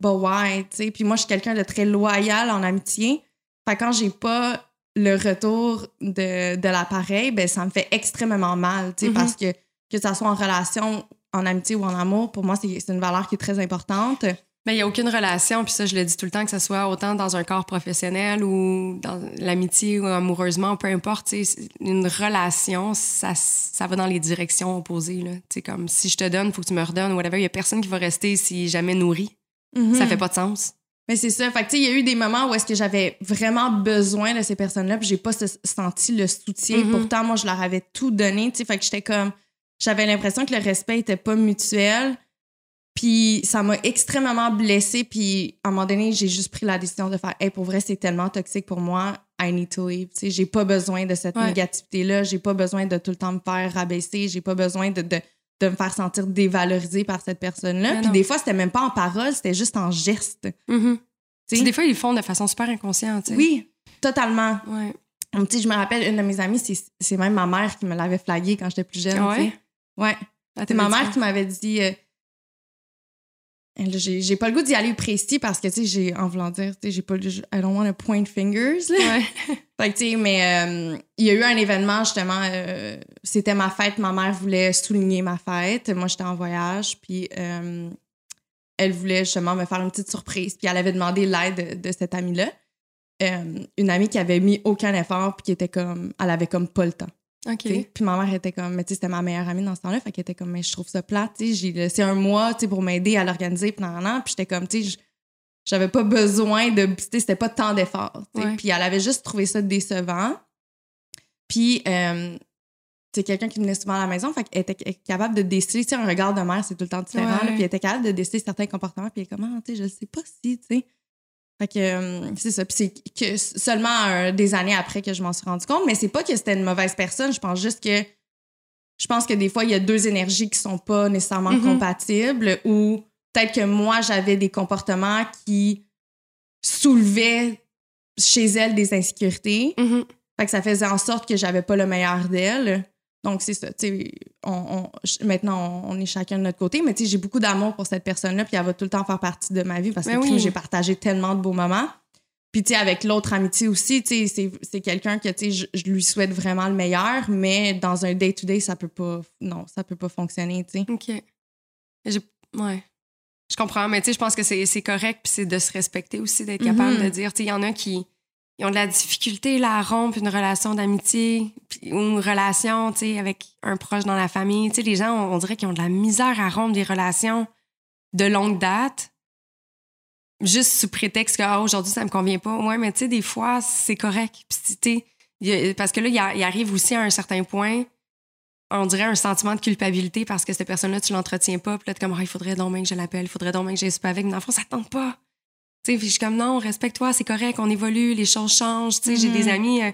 bah ouais, tu sais. Puis moi, je suis quelqu'un de très loyal en amitié. Fait quand j'ai pas le retour de, de l'appareil, ben ça me fait extrêmement mal, tu sais, parce que que ça soit en relation, en amitié ou en amour, pour moi, c'est une valeur qui est très importante. Mais il n'y a aucune relation, puis ça, je le dis tout le temps, que ce soit autant dans un corps professionnel ou dans l'amitié ou amoureusement, peu importe, tu sais, une relation, ça, ça va dans les directions opposées. Là. Tu sais, comme si je te donne, il faut que tu me redonnes, whatever. Il n'y a personne qui va rester si jamais nourri. Ça Mhm. fait pas de sens. Mais c'est ça. Fait que, tu sais, il y a eu des moments où est-ce que j'avais vraiment besoin de ces personnes-là, puis j'ai pas se- senti le soutien. Mhm. Pourtant, moi, je leur avais tout donné, tu sais. Fait que j'étais comme... J'avais l'impression que le respect était pas mutuel. Puis ça m'a extrêmement blessée. Puis à un moment donné, j'ai juste pris la décision de faire « Hey, pour vrai, c'est tellement toxique pour moi. I need to leave. » Tu sais, j'ai pas besoin de cette Ouais. négativité-là. J'ai pas besoin de tout le temps me faire rabaisser. J'ai pas besoin de... de de me faire sentir dévalorisée par cette personne-là. Puis des fois, c'était même pas en parole, c'était juste en geste. Puis Des fois, ils le font de façon super inconsciente. Oui, totalement. Ouais. Je me rappelle, une de mes amies, c'est c'est même ma mère qui me l'avait flagué quand j'étais plus jeune. Ah ouais? Ouais. Ah, C'est ma mère qui m'avait dit. euh, J'ai j'ai pas le goût d'y aller précis parce que, tu sais, j'ai, en voulant dire, tu sais, j'ai pas le. I don't want to point fingers, là. Ouais. Fait que, tu sais, mais euh, il y a eu un événement, justement, euh, c'était ma fête. Ma mère voulait souligner ma fête. Moi, j'étais en voyage, puis euh, elle voulait justement me faire une petite surprise. Puis elle avait demandé l'aide de, de cette amie-là. Une amie qui avait mis aucun effort, puis qui était comme. Elle avait comme pas le temps. OK. Puis ma mère était comme, mais tu sais, c'était ma meilleure amie dans ce temps-là, fait qu'elle était comme, mais je trouve ça plate, tu sais, j'ai laissé un mois, tu sais, pour m'aider à l'organiser, puis nan, nan, puis j'étais comme, tu sais, j'avais pas besoin de, tu sais, c'était pas tant d'efforts. Ouais. Puis elle avait juste trouvé ça décevant. Puis, euh, c'est quelqu'un qui venait souvent à la maison, fait qu'elle était capable de déceler, tu sais, un regard de mère, c'est tout le temps différent, là, puis elle était capable de déceler certains comportements, puis elle est comme, Ah, tu sais, je sais pas si, tu sais. Fait que euh, c'est ça. Puis c'est que seulement euh, des années après que je m'en suis rendu compte, mais c'est pas que c'était une mauvaise personne. Je pense juste que je pense que des fois il y a deux énergies qui sont pas nécessairement Mhm. compatibles ou peut-être que moi j'avais des comportements qui soulevaient chez elle des insécurités. Mhm. Fait que ça faisait en sorte que j'avais pas le meilleur d'elle. Donc, c'est ça. On, on- maintenant, on, on est chacun de notre côté, mais tu sais, j'ai beaucoup d'amour pour cette personne-là, puis elle va tout le temps faire partie de ma vie parce que Ben oui. j'ai partagé tellement de beaux moments. Puis, tu sais, avec l'autre amitié aussi, tu sais, c'est- quelqu'un que, tu sais, je, je lui souhaite vraiment le meilleur, mais dans un day-to-day, ça peut pas, non, ça peut pas fonctionner, tu sais. OK. J'ai- Ouais. Je comprends, mais tu sais, je pense que c'est correct, puis c'est de se respecter aussi, d'être capable Mhm. de dire, tu sais, il y en a qui ils ont de la difficulté à rompre une relation d'amitié ou une relation, avec un proche dans la famille. Tu sais, les gens, on, dirait qu'ils ont de la misère à rompre des relations de longue date, juste sous prétexte que ah, aujourd'hui, ça me convient pas. Ouais, mais tu sais, des fois, c'est correct. Puis, a- parce que là, il arrive aussi à un certain point on dirait un sentiment de culpabilité parce que cette personne-là, tu l'entretiens pas. Puis là, comme, Ah, il faudrait donc bien que je l'appelle, il faudrait donc bien que souper avec. Mais dans le fond, ça te tente pas. Puis je suis comme, non, respecte-toi, c'est correct, on évolue, les choses changent. J'ai des amis euh,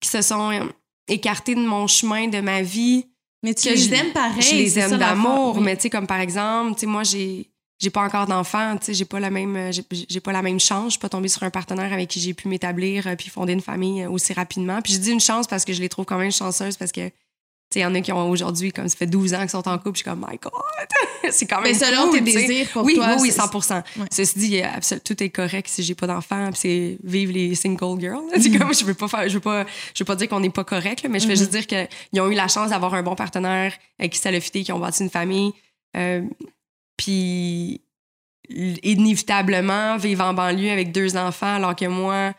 qui se sont euh, écartés de mon chemin, de ma vie. Mais tu que les je- aimes pareil. je les aime d'amour, oui. mais tu sais, comme par exemple, tu sais, moi, j'ai. J'ai pas encore d'enfant, tu sais, j'ai pas la même euh, j'ai pas la même chance, je suis pas tombée sur un partenaire avec qui j'ai pu m'établir puis fonder une famille aussi rapidement. Puis je dis une chance parce que je les trouve quand même chanceuses parce que il y en a qui ont aujourd'hui, comme ça fait 12 ans qu'ils sont en couple, je suis comme, my God! c'est quand même Mais selon cool, tes désirs pour oui, toi. Oui, oui, c'est- 100 Ouais. Ceci dit, absolu- tout est correct si j'ai pas d'enfant, puis c'est vive les single girls. C'est Mm-hmm. comme, je veux pas faire, je veux pas, je veux pas dire qu'on n'est pas correct, là, mais je Mm-hmm. veux juste dire qu'ils ont eu la chance d'avoir un bon partenaire avec qui ça l'a fité, qui ont bâti une famille. Euh, puis inévitablement vivre en banlieue avec deux enfants alors que moi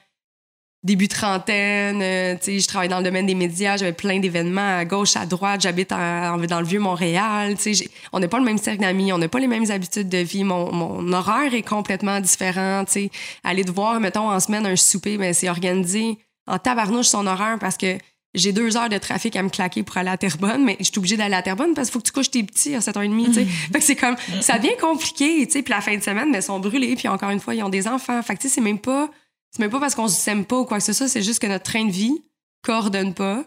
début trentaine euh, tu sais je travaille dans le domaine des médias j'avais plein d'événements à gauche à droite j'habite dans le vieux Montréal tu sais on n'a pas le même cercle d'amis on n'a pas les mêmes habitudes de vie mon, mon horaire est complètement différent tu sais aller devoir mettons en semaine un souper ben c'est organisé en tabarnouche son horaire parce que j'ai deux heures de trafic à me claquer pour aller à Terrebonne, mais je suis obligée d'aller à Terrebonne parce qu'il faut que tu couches tes petits à 7h30, tu sais. fait que c'est comme, ça devient compliqué, tu sais. Puis la fin de semaine, mais ils sont brûlés, puis encore une fois, ils ont des enfants. Fait que tu sais, c'est même pas, c'est même pas parce qu'on s'aime pas ou quoi que ce soit, c'est juste que notre train de vie coordonne pas.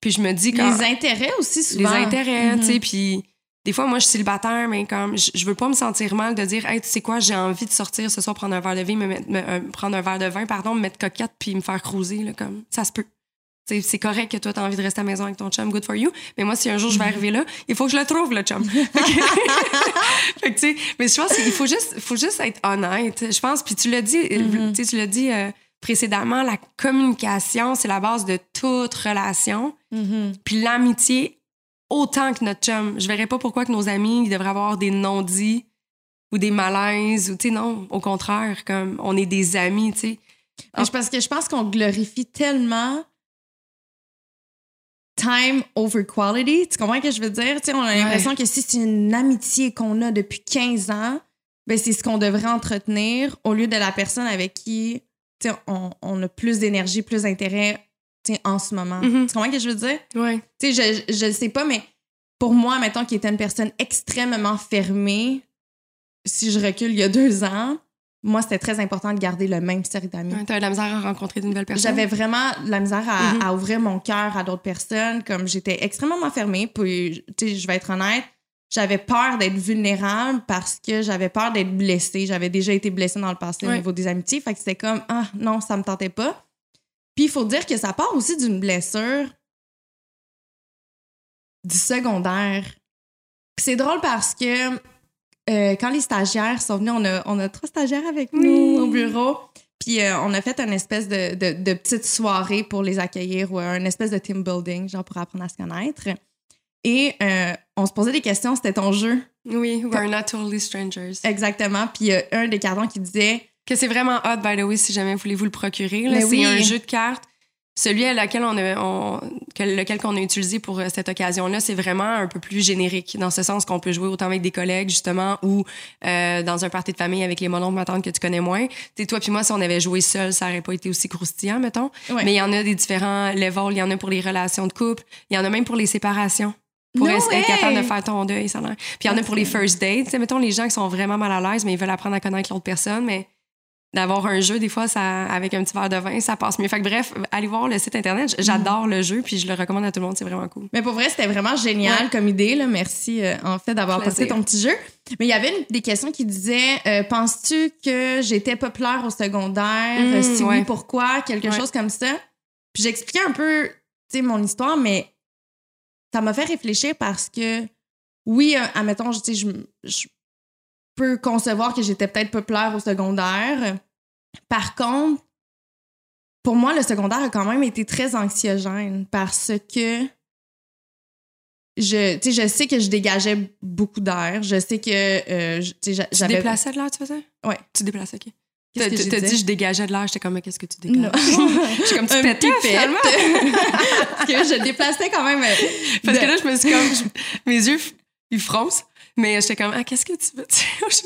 Puis je me dis quand Les intérêts aussi, les souvent. intérêts, Mhm. tu sais, puis des fois, moi, je suis célibataire, mais comme, je, je veux pas me sentir mal de dire, hey, tu sais quoi, j'ai envie de sortir ce soir, prendre un verre de vin, me mettre- me- euh, prendre un verre de vin, pardon, me mettre coquette, puis me faire cruiser, là, comme, ça se peut. C'est correct que toi, t'as envie de rester à la maison avec ton chum, good for you. Mais moi, si un jour je vais arriver là, il faut que je le trouve, le chum. Fait que- mais je pense qu'il faut juste, faut juste être honnête. Je pense, puis tu l'as dit, euh, Mhm. tu l'as dit euh, précédemment, la communication, c'est la base de toute relation. Mhm. Puis l'amitié, autant que notre chum. Je verrais pas pourquoi que nos amis ils devraient avoir des non-dits ou des malaises ou tu sais non, au contraire, comme on est des amis, tu sais. Je- Parce que je pense qu'on glorifie tellement time over quality. Tu comprends ce que je veux dire? Tu sais, on a l'impression que si c'est une amitié qu'on a depuis 15 ans, ben c'est ce qu'on devrait entretenir au lieu de la personne avec qui on, on a plus d'énergie, plus d'intérêt en ce moment. Mhm. Tu comprends ce que je veux dire? Ouais. Tu sais, je, le sais pas, mais pour moi, mettons qui était une personne extrêmement fermée, si je recule il y a deux ans, moi, c'était très important de garder le même cercle d'amis. T'as la misère à rencontrer de nouvelles personnes? J'avais vraiment la misère à, Mhm. à ouvrir mon cœur à d'autres personnes. Comme j'étais extrêmement fermée, puis tu sais, je vais être honnête, j'avais peur d'être vulnérable parce que j'avais peur d'être blessée. J'avais déjà été blessée dans le passé au niveau des amitiés. Fait que c'était comme, ah non, ça me tentait pas. Puis il faut dire que ça part aussi d'une blessure du secondaire. C'est drôle parce que euh, quand les stagiaires sont venus, on a, on a trois stagiaires avec nous Oui. au bureau. Puis euh, on a fait une espèce de, de, de petite soirée pour les accueillir ou un espèce de team building, genre pour apprendre à se connaître. Et euh, on se posait des questions, c'était ton jeu. Oui, we're not totally strangers. Exactement. Puis il y a un des cartons qui disait Que c'est vraiment hot, by the way, si jamais voulez-vous le procurer. Mais C'est oui. un jeu de cartes. Celui à laquelle on a, on- lequel qu'on a utilisé pour euh, cette occasion-là, c'est vraiment un peu plus générique, dans ce sens qu'on peut jouer autant avec des collègues, justement, ou euh, dans un party de famille avec les mononcles ma tante que tu connais moins. Sais, toi puis moi, si on avait joué seul, ça aurait pas été aussi croustillant, mettons. Ouais. Mais il y en a des différents levels. Il y en a pour les relations de couple. Il y en a même pour les séparations. Pour No être way! capable de faire ton deuil, ça. Puis il y en a pour les first dates. Mettons les gens qui sont vraiment mal à l'aise, mais ils veulent apprendre à connaître l'autre personne, mais d'avoir un jeu, des fois, ça, avec un petit verre de vin, ça passe mieux. Fait que bref, allez voir le site Internet. J'adore le jeu, puis je le recommande à tout le monde. C'est vraiment cool. Mais pour vrai, c'était vraiment génial Ouais. comme idée. Là. Merci, euh, en fait, d'avoir porté ton petit jeu. Mais il y avait une- des questions qui disaient euh, Penses-tu que j'étais populaire au secondaire? Mm, Euh, Si oui, pourquoi? Quelque Ouais. chose comme ça. Puis j'expliquais un peu tu sais, mon histoire, mais ça m'a fait réfléchir parce que, oui, admettons, je, tu sais, je, je peux concevoir que j'étais peut-être populaire au secondaire. Par contre, pour moi, le secondaire a quand même été très anxiogène parce que je, je sais que je dégageais beaucoup d'air. Je sais que euh, je- tu j'avais. déplaçais de l'air, tu faisais? Ouais. Tu déplaçais, OK. T'as dit? je dégageais de l'air, j'étais comme, qu'est-ce que tu dégages? J'ai comme tu pétais, finalement. Parce que je déplaçais quand même. euh, Parce que là, je me suis comme, mes yeux, ils froncent. Mais j'étais comme, ah, qu'est-ce que tu veux?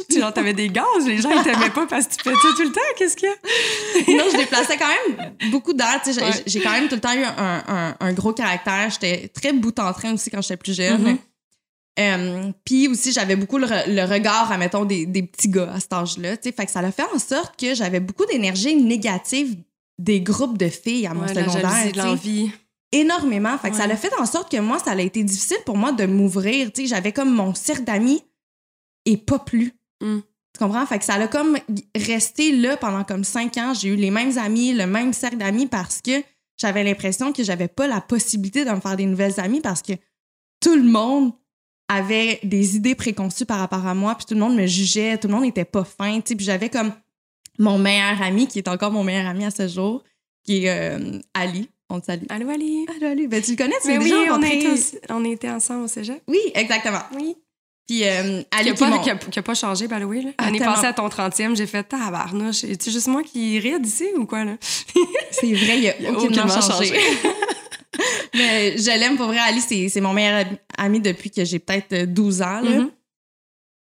Tu Genre, t'avais des gaz, les gens, ils t'aimaient pas parce que tu pétais tout le temps. Qu'est-ce qu'il y a? non, je déplaçais quand même beaucoup d'air. tu sais, J'ai Ouais. j'ai quand même tout le temps eu un, un- un gros caractère. J'étais très bout en train aussi quand j'étais plus jeune. Mhm. Euh, Puis aussi, j'avais beaucoup le, re- le regard, admettons, des, des petits gars à cet âge-là. Fait que ça a fait en sorte que j'avais beaucoup d'énergie négative des groupes de filles à mon Ouais, la secondaire. jalousie, l'envie. Énormément. Fait que ça l'a fait en sorte que moi, ça a été difficile pour moi de m'ouvrir. Tu sais, j'avais comme mon cercle d'amis et pas plus. Mm. Tu comprends? Fait que ça a comme resté là pendant comme cinq ans. J'ai eu les mêmes amis, le même cercle d'amis parce que j'avais l'impression que j'avais pas la possibilité de me faire des nouvelles amies parce que tout le monde avait des idées préconçues par rapport à moi, puis tout le monde me jugeait, tout le monde n'était pas fin, tu sais, puis j'avais comme mon meilleur ami, qui est encore mon meilleur ami à ce jour, qui est euh, Ali. On te salue. Allô, Ali? Allô, Ali. Ben, tu le connais, tu Mais oui, déjà on aussi- on était ensemble au cégep. Oui, exactement. Oui. Puis euh, Ali a, qui qui a- qui a pas changé, by the way. là. Ah, L'année tellement. passée, à ton 30e, j'ai fait tabarnouche. Es-tu juste moi qui ride ici ou quoi, là? C'est vrai, il a, Il a aucunement, changé. changé. Mais je l'aime pour vrai. Ali, c'est mon meilleur ami depuis que j'ai peut-être euh, 12 ans. là. Mhm.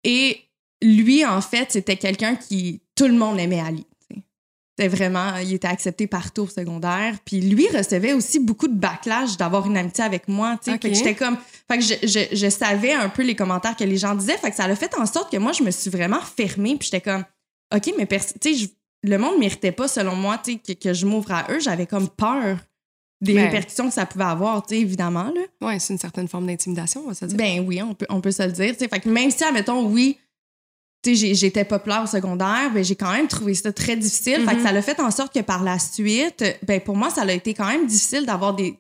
Et lui, en fait, c'était quelqu'un qui. Tout le monde aimait Ali. C'était vraiment. Il était accepté partout au secondaire. Puis lui recevait aussi beaucoup de backlash d'avoir une amitié avec moi. tu sais. Ok. Fait que j'étais comme. Fait que je, je, je savais un peu les commentaires que les gens disaient. Fait que ça a fait en sorte que moi, je me suis vraiment fermée. Puis j'étais comme. OK, mais pers- tu sais, je- le monde ne méritait pas, selon moi, tu sais, que, que je m'ouvre à eux. J'avais comme peur des Ben. répercussions que ça pouvait avoir, tu sais, évidemment. Là. Ouais, c'est une certaine forme d'intimidation, on va se dire. Ben oui, on peut, on peut se le dire. tu sais. Fait que même si, admettons, oui, j'étais populaire au secondaire, ben j'ai quand même trouvé ça très difficile. Fait que Mhm. ça l'a fait en sorte que par la suite, ben pour moi, ça a été quand même difficile d'avoir des.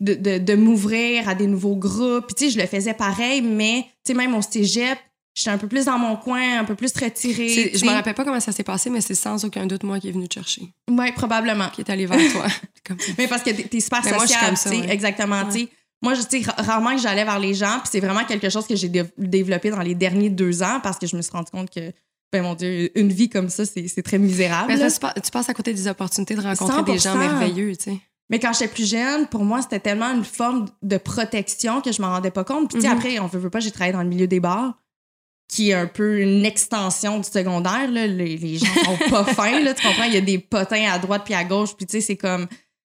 de, de, de, m'ouvrir à des nouveaux groupes. Puis, tu sais, je le faisais pareil, mais, tu sais, même au cégep, j'étais un peu plus dans mon coin, un peu plus retirée. Je me rappelle pas comment ça s'est passé, mais c'est sans aucun doute moi qui est venu te chercher, Ouais, probablement. qui est allé vers toi. Comme ça. Mais parce que t'es super Mais moi, je suis sociable, comme ça, tu sais, ouais. exactement, Ouais. Moi, je sais ra- rarement que j'allais vers les gens, puis c'est vraiment quelque chose que j'ai dé- développé dans les derniers deux ans parce que je me suis rendu compte que, ben mon Dieu, une vie comme ça, c'est très misérable. Mais là. tu, pa- tu passes à côté des opportunités de rencontrer des gens 100%. merveilleux, tu sais. Mais quand j'étais plus jeune, pour moi, c'était tellement une forme de protection que je m'en rendais pas compte. Puis, tu sais, Mhm. après, on veut, veut pas, j'ai travaillé dans le milieu des bars, qui est un peu une extension du secondaire. Là. Les, les gens sont pas fins, là, tu comprends? Il y a des potins à droite puis à gauche, puis tu sais, c'est comme.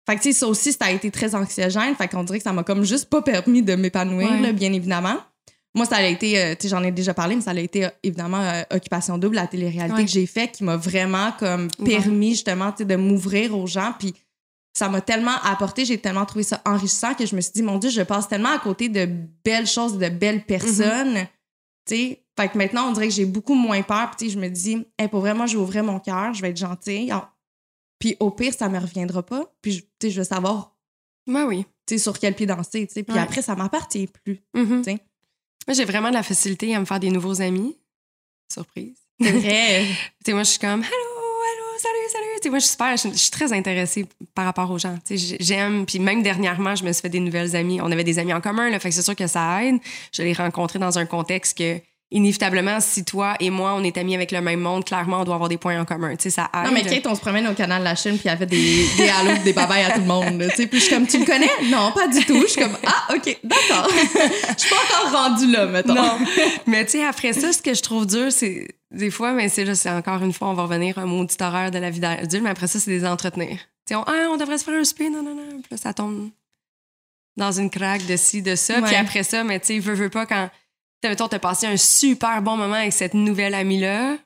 Fait que, tu sais, ça aussi, ça a été très anxiogène. Fait qu'on dirait que ça m'a comme juste pas permis de m'épanouir, Ouais. bien évidemment. Moi, ça a été, euh, tu sais, j'en ai déjà parlé, mais ça a été euh, évidemment euh, Occupation Double, la télé-réalité Ouais. que j'ai fait, qui m'a vraiment comme Ouais. permis justement, tu sais, de m'ouvrir aux gens. Puis ça m'a tellement apporté, j'ai tellement trouvé ça enrichissant que je me suis dit, mon Dieu, je passe tellement à côté de belles choses, de belles personnes. Tu sais, fait que maintenant, on dirait que j'ai beaucoup moins peur. Puis tu sais, je me dis, hey, pour vraiment, je vais ouvrir mon cœur, je vais être gentille. Alors, Puis au pire, ça me reviendra pas. Puis je- je veux savoir, Ouais, oui. tu sais, sur quel pied danser, tu sais. Puis Ouais. après, ça m'appartient plus. Mhm. Sais. Moi, j'ai vraiment de la facilité à me faire des nouveaux amis. Surprise. C'est vrai. Tu sais, moi, je suis comme, allô, allô, salut, salut. Tu sais, moi, je suis super, je, je suis très intéressée par rapport aux gens. Tu sais, j'ai- j'aime, puis même dernièrement, je me suis fait des nouvelles amies. On avait des amis en commun, là, fait que c'est sûr que ça aide. Je l'ai rencontré dans un contexte que, inévitablement, si toi et moi, on est amis avec le même monde, clairement, on doit avoir des points en commun. Tu sais, ça aide. Non, mais Kate, on se promène au canal de la Chine, puis il y avait des, des halos, des babayes à tout le monde. tu sais. Puis je suis comme, tu le connais? Non, pas du tout. Je suis comme, ah, OK, d'accord. Je suis pas encore rendue là, mettons. Non. mais tu sais, après ça, ce que je trouve dur, c'est des fois, mais c'est encore une fois, on va revenir à un maudit horaire de la vie d'adulte, mais après ça, c'est des entretenir. Tu sais, on, ah, on devrait se faire un spin, non, non, non. Puis là, ça tombe dans une craque de ci, de ça. Puis après ça, mais tu sais, veux, veux pas quand, sais, mettons, t'as passé un super bon moment avec cette nouvelle amie-là,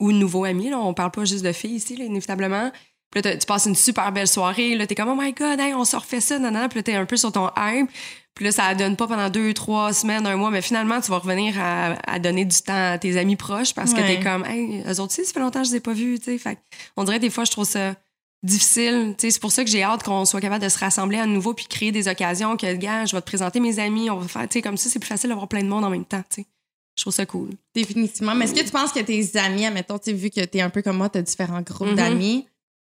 ou nouveau ami, là, on parle pas juste de filles ici, là, inévitablement. Puis là, tu passes une super belle soirée, là, t'es comme, oh my god, hey, on se refait ça, non, puis là, t'es un peu sur ton hype. Puis là, ça donne pas pendant deux, trois semaines, un mois, mais finalement, tu vas revenir à, à donner du temps à tes amis proches parce que Ouais. t'es comme, hey, eux autres aussi, ça fait longtemps que je les ai pas vus, tu sais. Fait on dirait des fois, je trouve ça difficile. Tu c'est pour ça que j'ai hâte qu'on soit capable de se rassembler à nouveau puis créer des occasions que, gars, je vais te présenter mes amis, on va faire, tu sais, comme ça, c'est plus facile d'avoir plein de monde en même temps, tu sais. Je trouve ça cool. Définitivement. Mais est-ce que tu penses que tes amis, admettons, tu vu que t'es un peu comme moi, t'as différents groupes Mhm. d'amis,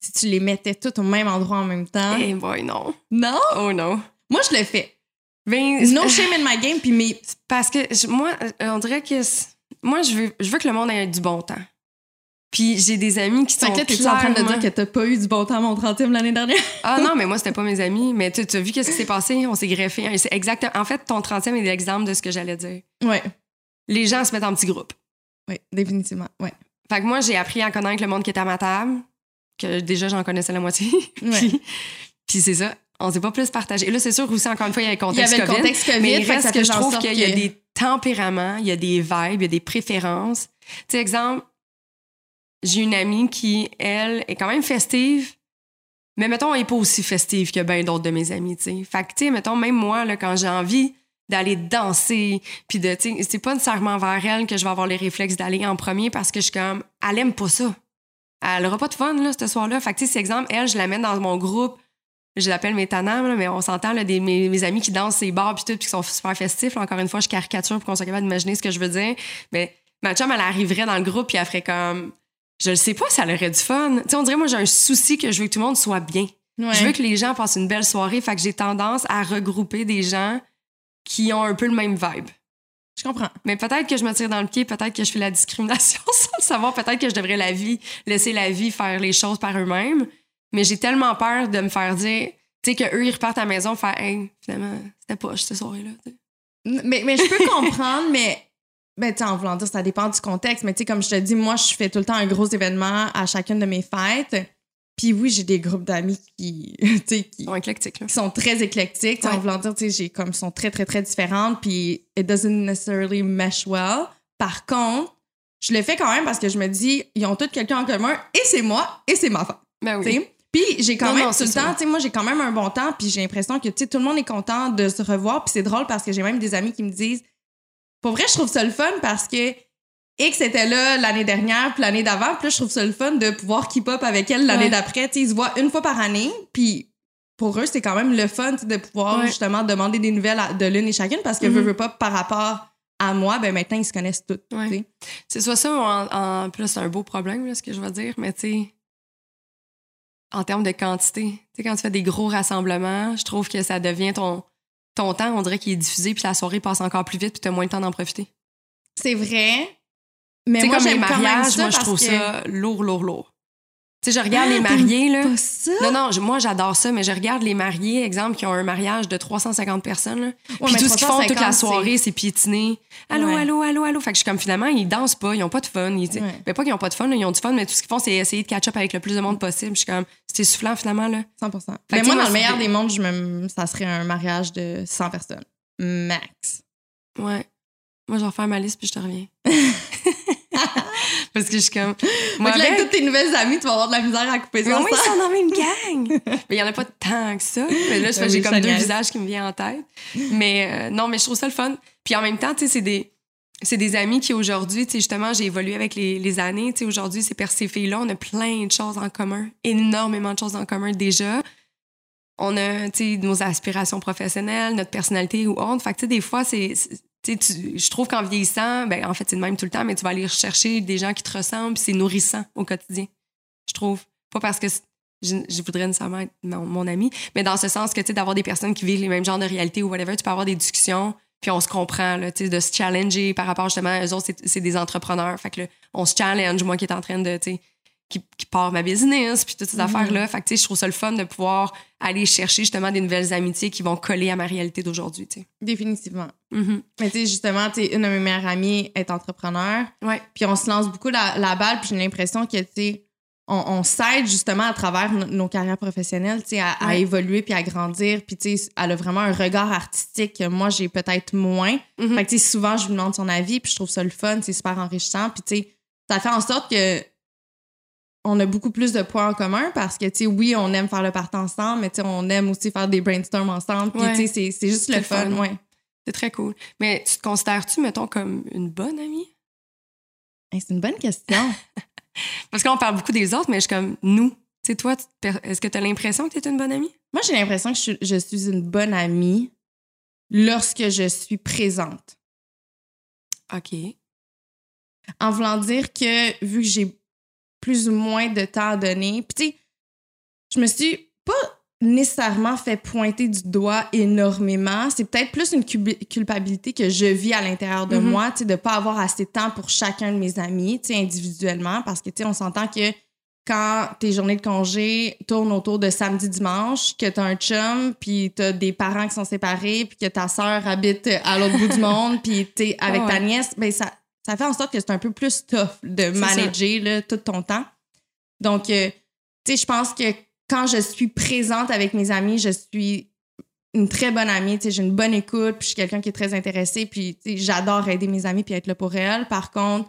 si tu les mettais tous au même endroit en même temps? Eh boy, non. Non? Oh non. Moi, je le fais. Ben, No shame in my game, puis mes... Parce que moi, euh, on dirait que moi, je veux, je veux que le monde ait du bon temps. Puis j'ai des amis qui sont là, t'es-tu en train de dire que t'as pas eu du bon temps à mon 30e l'année dernière? Ah non, mais moi, c'était pas mes amis. Mais tu as vu qu'est-ce qui s'est passé? On s'est greffé. C'est exactement. En fait, ton 30e est l'exemple de ce que j'allais dire. ouais. Les gens se mettent en petits groupes. Oui, définitivement. Ouais. Fait que moi, j'ai appris à connaître le monde qui était à ma table, que déjà, j'en connaissais la moitié. Ouais. puis puis c'est ça. On s'est pas plus partagé. Et là, c'est sûr aussi, encore une fois, il y a le Il y contexte avait le COVID. contexte COVID, mais il que reste que, je trouve qu'il y a que- des tempéraments, il y a des vibes, il y a des préférences. Tu sais, exemple, j'ai une amie qui, elle, est quand même festive, mais mettons, elle est pas aussi festive que bien d'autres de mes amis, tu. Fait que, mettons, même moi, là, quand j'ai envie d'aller danser, puis de, tu sais, c'est pas nécessairement vers elle que je vais avoir les réflexes d'aller en premier parce que je suis comme, elle aime pas ça. Elle aura pas de fun, là, ce soir-là. Fait que, tu sais, exemple, elle, je la mets dans mon groupe, je l'appelle mes tannants, là, mais on s'entend, là, des, mes, mes amis qui dansent ces bars puis tout, puis qui sont super festifs. encore une fois, je caricature pour qu'on soit capable d'imaginer ce que je veux dire. Mais ma chum, elle arriverait dans le groupe puis elle ferait comme... Je le sais pas si elle aurait du fun. Tu sais, on dirait, moi, j'ai un souci que je veux que tout le monde soit bien. Ouais. Je veux que les gens passent une belle soirée. Fait que j'ai tendance à regrouper des gens qui ont un peu le même vibe. Je comprends. Mais peut-être que je me tire dans le pied, peut-être que je fais la discrimination sans le savoir, peut-être que je devrais la vie, laisser la vie faire les choses par eux-mêmes. Mais j'ai tellement peur de me faire dire, tu sais, qu'eux, ils repartent à la maison, faire, hey, finalement, c'était pas cette soirée-là. Mais, mais je peux comprendre, mais ben, tu sais, en voulant dire, ça dépend du contexte. Mais tu sais, comme je te dis, moi, je fais tout le temps un gros événement à chacune de mes fêtes. Puis oui, j'ai des groupes d'amis qui, tu sais, qui, sont éclectiques, là. qui sont très éclectiques. tu sais, En Ouais. voulant dire, tu sais, j'ai comme, sont très, très, très différentes. Puis it doesn't necessarily mesh well. Par contre, je le fais quand même parce que je me dis, ils ont tous quelqu'un en commun et c'est moi et c'est ma femme. Ben oui. Puis j'ai quand Non, même non, tout le temps, tu sais, moi j'ai quand même un bon temps, puis j'ai l'impression que tu sais tout le monde est content de se revoir, puis c'est drôle parce que j'ai même des amis qui me disent pour vrai, je trouve ça le fun parce que X était là l'année dernière, puis l'année d'avant, puis là je trouve ça le fun de pouvoir keep up avec elle l'année Ouais. d'après, ils se voient une fois par année, puis pour eux, c'est quand même le fun de pouvoir Ouais. justement demander des nouvelles à- de l'une et chacune parce que veux, veux pas par rapport à moi, ben maintenant ils se connaissent toutes. Ouais. C'est soit ça ou en, là, c'est un beau problème, là, ce que je vais dire, mais tu sais, en termes de quantité, tu sais, quand tu fais des gros rassemblements, je trouve que ça devient ton, ton temps, on dirait qu'il est diffusé, puis la soirée passe encore plus vite, puis tu as moins le temps d'en profiter. C'est vrai. Mais moi, comme les mariages, moi, je trouve que- ça lourd, lourd, lourd. Tu sais, je regarde Ah, les mariés, là. Pas ça? Non, non, je- moi, j'adore ça, mais je regarde les mariés, exemple, qui ont un mariage de 350 personnes, là. Ouais, Puis mais tout ce qu'ils font toute la 350, soirée, c'est piétiner. Allô, Ouais. allô, allô, allô. Fait que je suis comme finalement, ils dansent pas, ils ont pas de fun. Ils, Ouais. ben, pas qu'ils ont pas de fun, là, ils ont du fun, mais tout ce qu'ils font, c'est essayer de catch up avec le plus de monde possible. Je suis comme, c'est soufflant finalement, là. 100% Fait Mais que moi, dans le meilleur des- des mondes, je me... ça serait un mariage de 100 personnes. Max. Ouais. Moi, je vais refaire ma liste puis je te reviens. Parce que je suis comme. Moi, avec avec- toutes tes nouvelles amies, tu vas avoir de la misère à couper Mais ça. oui, ils sont dans la même gang. mais il y en a pas tant que ça. Mais là, Ben j'ai oui, comme ça deux visages qui me viennent en tête. Mais euh, non, mais je trouve ça le fun. Puis en même temps, tu sais, c'est des. C'est des amis qui aujourd'hui, tu sais, justement, j'ai évolué avec les, les années. Tu sais, aujourd'hui, c'est ces filles-là, on a plein de choses en commun. Énormément de choses en commun déjà. On a, tu sais, nos aspirations professionnelles, notre personnalité ou autre. Fait que, tu sais, des fois, c'est. Je trouve qu'en vieillissant, ben, en fait, c'est le même tout le temps, mais tu vas aller chercher des gens qui te ressemblent, puis c'est nourrissant au quotidien. Je trouve. Pas parce que je, je voudrais nécessairement être mon, mon ami, mais dans ce sens que, tu sais, d'avoir des personnes qui vivent les mêmes genres de réalité ou whatever, tu peux avoir des discussions, puis on se comprend, là, tu sais, de se challenger par rapport justement à eux autres, c'est- des entrepreneurs. Fait que on se challenge, moi qui est en train de, qui, qui part ma business, puis toutes ces Mhm. affaires-là. Fait que, tu sais, je trouve ça le fun de pouvoir aller chercher justement des nouvelles amitiés qui vont coller à ma réalité d'aujourd'hui, tu sais. Définitivement. Mhm. Mais tu sais, justement, tu une de mes meilleures amies est entrepreneur. Ouais. Puis on se lance beaucoup la, la balle, puis j'ai l'impression que, tu sais, on, on s'aide justement à travers no- nos carrières professionnelles, tu sais, à, évoluer puis à grandir. Puis, tu sais, elle a vraiment un regard artistique que moi, j'ai peut-être moins. Mhm. Fait que, tu sais, souvent, je lui demande son avis, puis je trouve ça le fun, c'est super enrichissant. Puis, tu sais, ça fait en sorte que on a beaucoup plus de points en commun parce que, tu sais, oui, on aime faire le party ensemble, mais tu sais, on aime aussi faire des brainstorms ensemble. Puis, Ouais. tu sais, c'est- juste le fun, fun. ouais. C'est très cool. Mais tu te considères-tu, mettons, comme une bonne amie? Hey, c'est une bonne question. Parce qu'on parle beaucoup des autres, mais je suis comme nous. Tu sais, toi, est-ce que tu as l'impression que tu es une bonne amie? Moi, j'ai l'impression que je, suis- je suis une bonne amie lorsque je suis présente. OK. En voulant dire que, vu que j'ai plus ou moins de temps à donner, puis tu sais, je me suis pas nécessairement fait pointer du doigt énormément. C'est peut-être plus une culpabilité que je vis à l'intérieur de Mhm. moi, tu sais, de pas avoir assez de temps pour chacun de mes amis, tu sais, individuellement, parce que, tu sais, on s'entend que quand tes journées de congé tournent autour de samedi-dimanche, que t'as un chum, puis t'as des parents qui sont séparés, puis que ta sœur habite à l'autre bout du monde, puis t'es avec Ah ta nièce, ben ça, ça fait en sorte que c'est un peu plus tough de manager là, tout ton temps. Donc, euh, tu sais, je pense que quand je suis présente avec mes amis, je suis une très bonne amie. Tu sais, j'ai une bonne écoute, puis je suis quelqu'un qui est très intéressé, puis tu sais, j'adore aider mes amis puis être là pour elles. Par contre,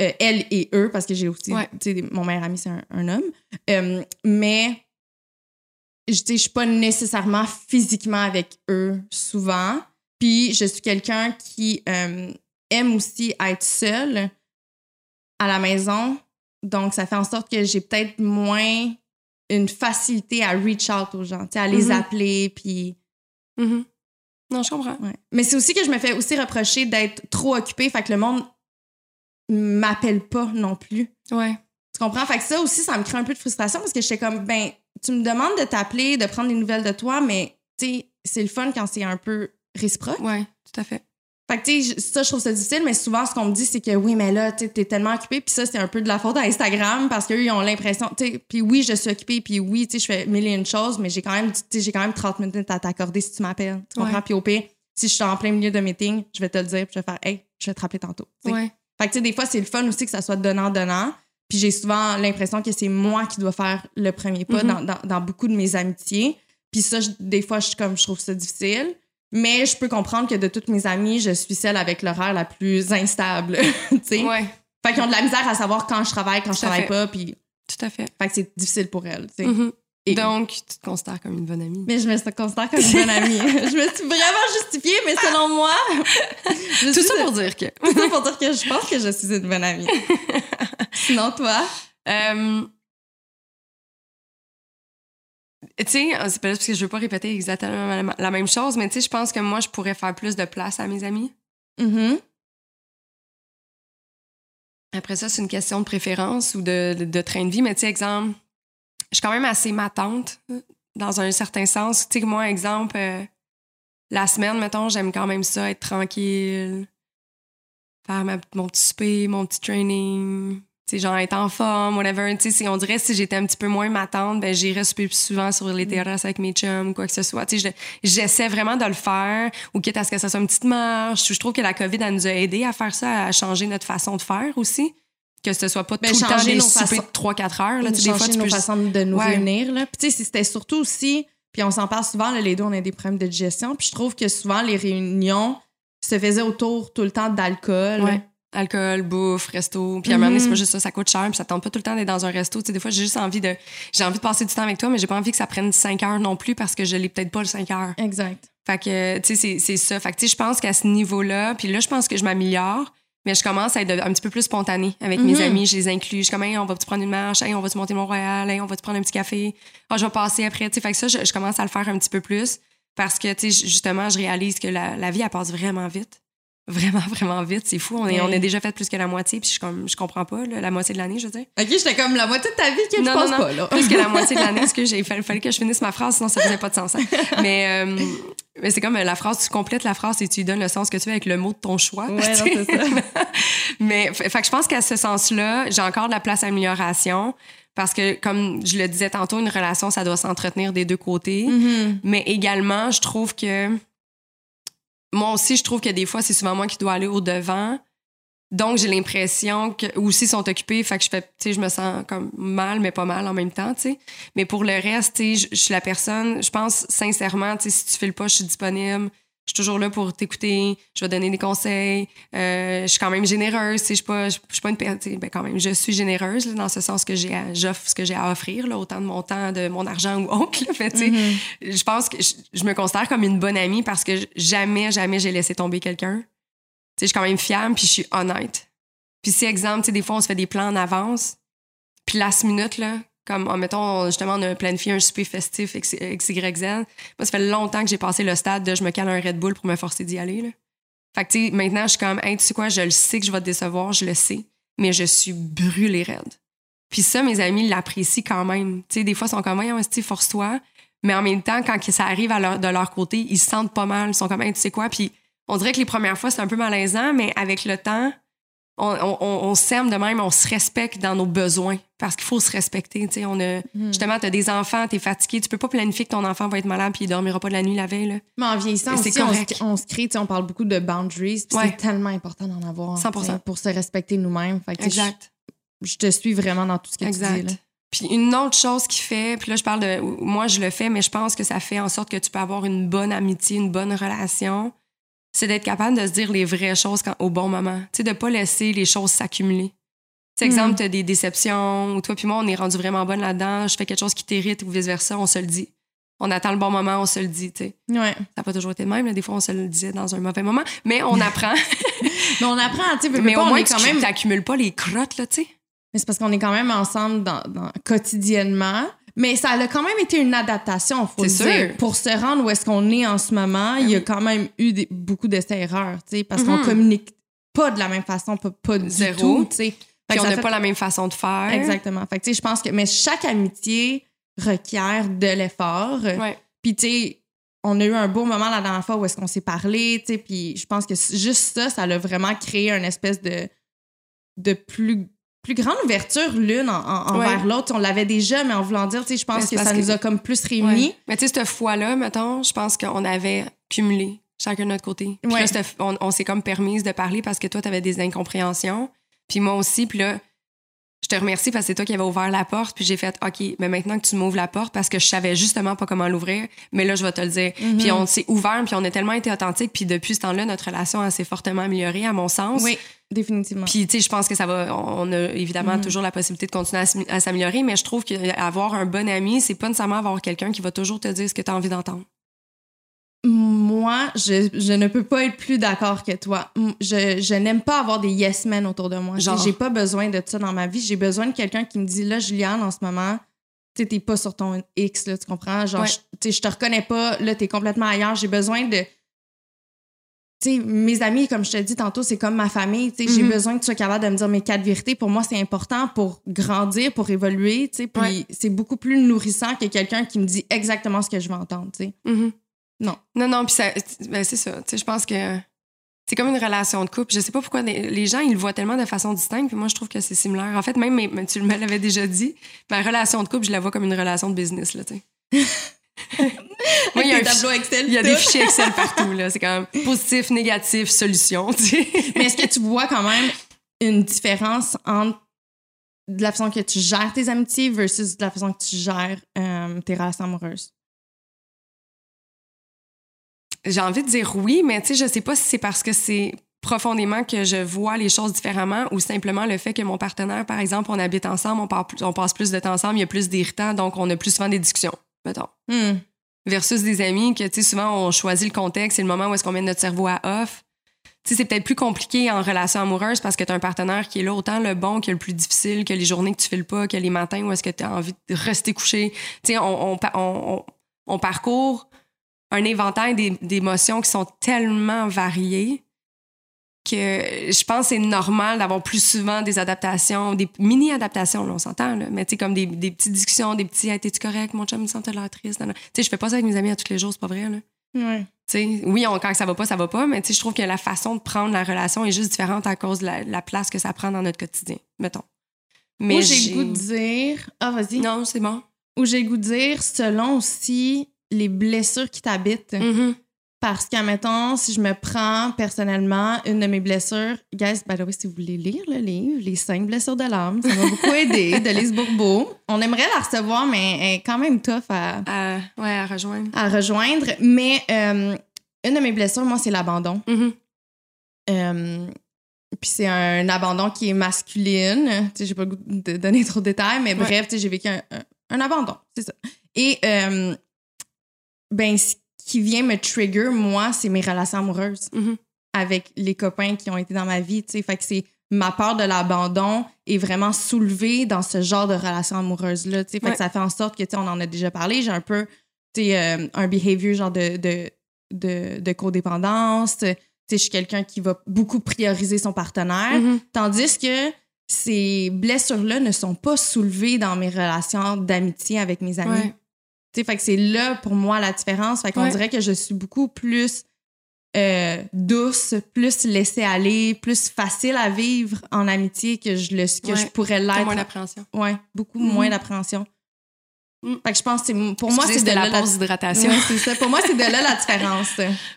euh, elles et eux, parce que j'ai aussi, Ouais. tu sais, mon meilleur ami, c'est un, un homme. Euh, mais, je tu sais, je suis pas nécessairement physiquement avec eux souvent. Puis, je suis quelqu'un qui euh, aime aussi être seule à la maison. Donc, ça fait en sorte que j'ai peut-être moins une facilité à reach out aux gens, à les Mhm. appeler, puis... Mhm. Non, je comprends. Ouais. Mais c'est aussi que je me fais aussi reprocher d'être trop occupée, fait que le monde m'appelle pas non plus. Ouais. Tu comprends? Fait que ça aussi, ça me crée un peu de frustration parce que j'étais comme, ben, tu me demandes de t'appeler, de prendre des nouvelles de toi, mais, tu sais, c'est le fun quand c'est un peu réciproque. Ouais, tout à fait. Fait que, tu sais, ça, je trouve ça difficile, mais souvent, ce qu'on me dit, c'est que oui, mais là, tu t'es tellement occupée, puis ça, c'est un peu de la faute à Instagram parce qu'eux, ils ont l'impression, tu sais, puis oui, je suis occupée, puis oui, tu sais, je fais mille et une choses, mais j'ai quand même, tu sais, j'ai quand même 30 minutes à t'accorder si tu m'appelles. Tu comprends? Puis au pire, si je suis en plein milieu de meeting, je vais te le dire, puis je vais faire, hey, je vais te rappeler tantôt. Ouais. Fait que, tu sais, des fois, c'est le fun aussi que ça soit donnant-donnant. Puis j'ai souvent l'impression que c'est moi qui dois faire le premier pas Mhm. dans, dans- dans beaucoup de mes amitiés. Puis ça, je- des fois, je, suis comme, je trouve ça difficile. Mais je peux comprendre que de toutes mes amies, je suis celle avec l'horaire la plus instable. tu. Ouais, Fait qu'ils ont de la misère à savoir quand je travaille, quand je Tout à travaille fait. pas. Puis tout à fait. fait que c'est difficile pour elles. Mhm. Et- Donc, tu te considères comme une bonne amie. Mais je me considère comme une bonne amie. je me suis vraiment justifiée, mais selon moi, je Tout suis- ça pour dire que. tout ça pour dire que je pense que je suis une bonne amie. Sinon, toi, Euh, tu sais, c'est pas parce que je veux pas répéter exactement la- même chose, mais tu sais, je pense que moi, je pourrais faire plus de place à mes amis. Mhm. Après ça, c'est une question de préférence ou de, de, de train de vie. Mais tu sais, exemple, je suis quand même assez matante euh, dans un certain sens. Tu sais, moi, exemple, euh, la semaine, mettons, j'aime quand même ça, être tranquille, faire ma- mon petit souper, mon petit training, sais, genre être en forme, whatever. Tu sais, on dirait si j'étais un petit peu moins matante, ben j'irais plus souvent sur les terrasses avec mes chums, quoi que ce soit. Tu sais, je- j'essaie vraiment de le faire, ou quitte à ce que ça soit une petite marche. Je trouve que la COVID, elle nous a aidé à faire ça, à changer notre façon de faire aussi. Que ce soit pas Ben, tout le temps des nos soupers façons- de 3-4 heures. Là, tu sais, des fois, tu nos peux... façons de nous Ouais. réunir. Là. Puis, tu sais, c'était surtout aussi, puis on s'en parle souvent, là, les deux, on a des problèmes de digestion. Puis je trouve que souvent, les réunions se faisaient autour tout le temps d'alcool. Ouais. Alcool, bouffe, resto. Puis à un moment donné, c'est Mhm. pas juste ça, ça coûte cher. Puis ça tente pas tout le temps d'être dans un resto. Tu sais, des fois, j'ai juste envie de. J'ai envie de passer du temps avec toi, mais j'ai pas envie que ça prenne 5 heures non plus parce que je l'ai peut-être pas le 5 heures. Exact. Fait que, tu sais, c'est- c'est ça. Fait que, tu sais, je pense qu'à ce niveau-là, puis là, je pense que je m'améliore, mais je commence à être un petit peu plus spontanée avec mes Mhm. amis. Je les inclus. Je suis comme, hey, on va-tu prendre une marche? Hey, on va-tu monter Mont-Royal? Hey, on va-tu prendre un petit café? Ah, je vais passer après. Tu sais, fait que ça, je, je commence à le faire un petit peu plus parce que, tu sais, justement, je réalise que la, la vie, elle passe vraiment vite. Vraiment, vraiment vite. C'est fou. On, est, Ouais. on a déjà fait plus que la moitié, puis je, comme, je comprends pas, là, la moitié de l'année, je veux dire. OK, j'étais comme la moitié de ta vie que Non, pense non, non. pas, là. Plus que la moitié de l'année, parce que j'ai fallu, fallait que je finisse ma phrase, sinon ça faisait pas de sens. hein. Mais, euh, mais c'est comme euh, la phrase, tu complètes la phrase et tu lui donnes le sens que tu veux avec le mot de ton choix. Ouais, c'est ça. mais fait, que je pense qu'à ce sens-là, j'ai encore de la place à amélioration parce que, comme je le disais tantôt, une relation, ça doit s'entretenir des deux côtés. Mhm. Mais également, je trouve que moi aussi, je trouve que des fois, c'est souvent moi qui dois aller au devant. Donc, j'ai l'impression que aussi sont occupés, fait que je fais, je me sens comme mal, mais pas mal en même temps, tu sais. Mais pour le reste, je- suis la personne, je pense sincèrement, si tu fais le pas, je suis disponible. Je suis toujours là pour t'écouter, je vais donner des conseils. Euh, je suis quand même généreuse, tu sais, je suis pas, je je suis pas une personne, tu sais, ben quand même, je suis généreuse là, dans ce sens que j'ai, à- j'offre ce que j'ai à offrir, là, autant de mon temps, de mon argent ou autre. Là, fait, tu sais, Mhm. je pense que je, je me considère comme une bonne amie parce que jamais, jamais j'ai laissé tomber quelqu'un. Tu sais, je suis quand même fiable puis je suis honnête. Puis si, exemple, tu sais, des fois, on se fait des plans en avance, puis last minute, là, Comme, oh, mettons, justement, on a planifié un souper festif XYZ. Moi, ça fait longtemps que j'ai passé le stade de je me cale un Red Bull pour me forcer d'y aller. Là. Fait que, maintenant, je suis comme, hey, tu sais quoi, je le sais que je vais te décevoir, je le sais, mais je suis brûlée raide. Puis ça, mes amis l'apprécient quand même. Tu sais, des fois, ils sont comme, hey, force-toi. Mais en même temps, quand ça arrive de leur côté, ils se sentent pas mal. Ils sont comme, hey, tu sais quoi, puis on dirait que les premières fois, c'est un peu malaisant, mais avec le temps, on, s'aime de même, on se respecte dans nos besoins parce qu'il faut se respecter. Tu on a, hmm. Justement, tu as des enfants, tu es fatigué, tu peux pas planifier que ton enfant va être malade puis il dormira pas de la nuit la veille. Là. Mais en vieillissant aussi, on, on, se crée, on parle beaucoup de boundaries, c'est tellement important d'en avoir 100%. pour se respecter nous-mêmes. Exact. Je, te suis vraiment dans tout ce que tu dis. Là. Puis une autre chose qui fait, puis là je parle de, moi je le fais, mais je pense que ça fait en sorte que tu peux avoir une bonne amitié, une bonne relation c'est d'être capable de se dire les vraies choses au bon moment. Tu sais, de pas laisser les choses s'accumuler. Tu exemple, mm. tu as des déceptions, ou toi puis moi, on est rendu vraiment bonne là-dedans, je fais quelque chose qui t'irrite ou vice-versa, on se le dit. On attend le bon moment, on se le dit, tu sais. Ouais. Ça n'a pas toujours été le même, des fois, on se le disait dans un mauvais moment, mais on apprend. mais on apprend, tu sais. Mais, au moins, quand même... t'accumules pas les crottes, là, tu sais. Mais c'est parce qu'on est quand même ensemble dans, quotidiennement. Mais ça a quand même été une adaptation, faut le dire. Pour se rendre où est-ce qu'on est en ce moment, il y a quand même eu beaucoup d'essais-erreurs, tu sais, parce qu'on mhm. communique pas de la même façon, pas, pas du tout, tu sais. Puis on n'a pas la même façon de faire. Exactement. Fait tu sais, je pense que... Mais chaque amitié requiert de l'effort. Ouais. Puis, tu sais, on a eu un beau moment la dernière fois où est-ce qu'on s'est parlé, tu sais, puis je pense que juste ça, ça a vraiment créé une espèce de, de plus plus grande ouverture l'une envers l'autre. On l'avait déjà, mais en voulant dire, tu sais, je pense que ça nous a comme plus réunis. Mais tu sais, cette fois-là, mettons, je pense qu'on avait cumulé chacun de notre côté. Puis là, on, s'est comme permise de parler parce que toi, tu avais des incompréhensions. Puis moi aussi, puis là, je te remercie parce que c'est toi qui avais ouvert la porte. Puis j'ai fait, OK, mais maintenant que tu m'ouvres la porte, parce que je savais justement pas comment l'ouvrir, mais là, je vais te le dire. Mm-hmm. Puis on s'est ouvert, puis on a tellement été authentique. Puis depuis ce temps-là, notre relation s'est fortement améliorée, à mon sens. Oui. Définitivement. Puis, tu sais, je pense que ça va. On a évidemment mm-hmm. toujours la possibilité de continuer à s'améliorer, mais je trouve qu'avoir un bon ami, c'est pas nécessairement avoir quelqu'un qui va toujours te dire ce que tu as envie d'entendre. Moi, je, je, ne peux pas être plus d'accord que toi. Je, je n'aime pas avoir des yes men autour de moi. J'ai pas besoin de ça dans ma vie. J'ai besoin de quelqu'un qui me dit là, Juliane, en ce moment, tu t'es pas sur ton X, là, tu comprends? Genre, je, je te reconnais pas, là, t'es complètement ailleurs. J'ai besoin de mes amis, comme je te dis tantôt, c'est comme ma famille. J'ai mm-hmm. besoin que tu sois capable de me dire mes quatre vérités. Pour moi, c'est important pour grandir, pour évoluer. Puis c'est beaucoup plus nourrissant que quelqu'un qui me dit exactement ce que je veux entendre. Mm-hmm. Non. Non, non, puis ben, c'est ça. Je pense que c'est comme une relation de couple. Je sais pas pourquoi les gens, ils le voient tellement de façon distincte. Puis moi, je trouve que c'est similaire. En fait, même, tu me l'avais déjà dit, ma relation de couple, je la vois comme une relation de business. Là, il y a, tableau Excel, il y a des fichiers Excel partout. Là. C'est quand même positif, négatif, solution. Mais est-ce que tu vois quand même une différence entre de la façon que tu gères tes amitiés versus de la façon que tu gères euh, tes relations amoureuses? J'ai envie de dire oui, mais tu sais, je sais pas si c'est parce que c'est profondément que je vois les choses différemment ou simplement le fait que mon partenaire, par exemple, on habite ensemble, on, on passe plus de temps ensemble, il y a plus d'irritants, donc on a plus souvent des discussions mettons. Hmm. Versus des amis que, tu sais, souvent, on choisit le contexte, c'est le moment où est-ce qu'on met notre cerveau à off. Tu sais, c'est peut-être plus compliqué en relation amoureuse parce que tu as un partenaire qui est là, autant le bon que le plus difficile, que les journées que tu files pas, que les matins où est-ce que tu as envie de rester couché. Tu sais, on, on, on, on, parcourt un éventail d'émotions qui sont tellement variées que je pense que c'est normal d'avoir plus souvent des adaptations, des mini-adaptations, on s'entend, mais tu sais, comme des, des, petites discussions, des petits hey, t'es-tu correct, mon chum me sent l'air triste. Tu sais, je fais pas ça avec mes amis à tous les jours, c'est pas vrai, là. Ouais. sais, oui, quand ça va pas, ça va pas, mais je trouve que la façon de prendre la relation est juste différente à cause de la, place que ça prend dans notre quotidien, mettons. Mais j'ai le goût de dire. Ah, vas-y. Non, c'est bon. Ou j'ai le goût de dire, selon aussi les blessures qui t'habitent. Mm-hmm. Parce qu'admettons, si je me prends personnellement une de mes blessures, guys, by the way, si vous voulez lire le livre, Les cinq blessures de l'âme, ça m'a beaucoup aidé, de Lise Bourbeau. On aimerait la recevoir, mais elle est quand même tough à, ouais, à rejoindre. À rejoindre. Mais euh, une de mes blessures, moi, c'est l'abandon. Mm-hmm. Euh, puis c'est un abandon qui est masculine. Je n'ai pas le goût de donner trop de détails, mais bref, j'ai vécu un, abandon, c'est ça. Et ben, qui vient me trigger, moi, c'est mes relations amoureuses mm-hmm. avec les copains qui ont été dans ma vie. Fait que c'est ma peur de l'abandon est vraiment soulevée dans ce genre de relation amoureuse-là. tu sais. Fait Ouais. que ça fait en sorte que, tu on en a déjà parlé, j'ai un peu, euh, un behavior genre de, de, de, de codépendance. Tu sais, je suis quelqu'un qui va beaucoup prioriser son partenaire. Mhm. Tandis que ces blessures-là ne sont pas soulevées dans mes relations d'amitié avec mes amis. Ouais. Fait que c'est là pour moi la différence. Fait qu'on Ouais. dirait que je suis beaucoup plus euh, douce, plus laissée aller, plus facile à vivre en amitié que je le que Ouais. je pourrais T'as moins l'être. d'appréhension. Ouais, beaucoup Mhm. moins d'appréhension. Mm. Fait que je pense que c'est pour moi c'est de la la pause d'hydratation. Ouais, c'est ça. Pour moi c'est de là la différence.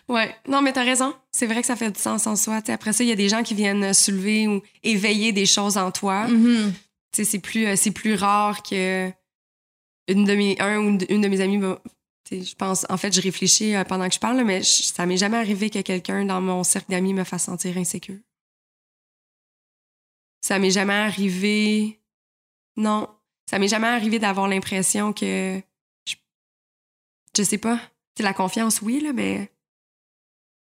Ouais. Non, mais t'as raison. C'est vrai que ça fait du sens en soi. T'sais, après ça, il y a des gens qui viennent soulever ou éveiller des choses en toi. Sais, c'est plus, euh, c'est plus rare que une de mes, un ou une de, mes amies va- je pense, en fait, je réfléchis euh, pendant que je parle, mais je- ça m'est jamais arrivé que quelqu'un dans mon cercle d'amis me fasse sentir insécure. Ça m'est jamais arrivé. Non. Ça m'est jamais arrivé d'avoir l'impression que. Je, je sais pas. C'est la confiance, oui, là, mais.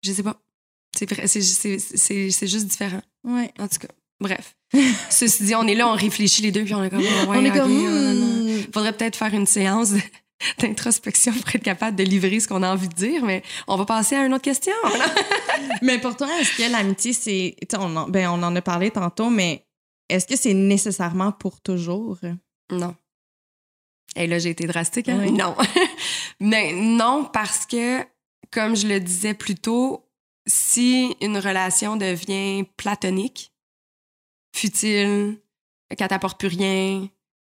Je sais pas. C'est juste différent. Ouais. En tout cas, bref. Ceci dit, on est là, on réfléchit les deux, puis on est comme, ouais, on est ok, comme non, non. Hmm. Faudrait peut-être faire une séance d'introspection pour être capable de livrer ce qu'on a envie de dire, mais on va passer à une autre question. Mais pour toi, est-ce que l'amitié, c'est. tu sais, On, en- ben, on en a parlé tantôt, mais est-ce que c'est nécessairement pour toujours? non. Et là, j'ai été drastique, hein? Oui. Non. mais non, parce que, comme je le disais plus tôt, si une relation devient platonique, futile, qu'elle t'apporte plus rien,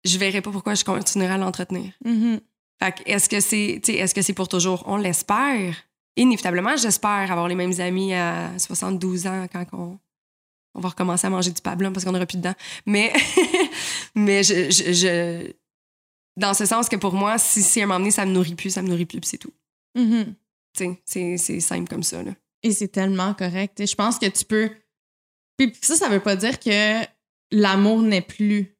je verrai pas pourquoi je continuerai à l'entretenir. Mhm. Fait que est-ce que c'est est-ce que c'est pour toujours? On l'espère. Inévitablement, j'espère avoir les mêmes amis à 72 ans quand on, on va recommencer à manger du pablum parce qu'on n'aura plus de dents. Mais mais je, je, je- dans ce sens que pour moi, si, si à un moment donné ça me nourrit plus, ça me nourrit plus, puis c'est tout. Mhm. Sais, c'est c'est simple comme ça là. Et c'est tellement correct. sais. Je pense que tu peux. Puis ça, ça veut pas dire que l'amour n'est plus.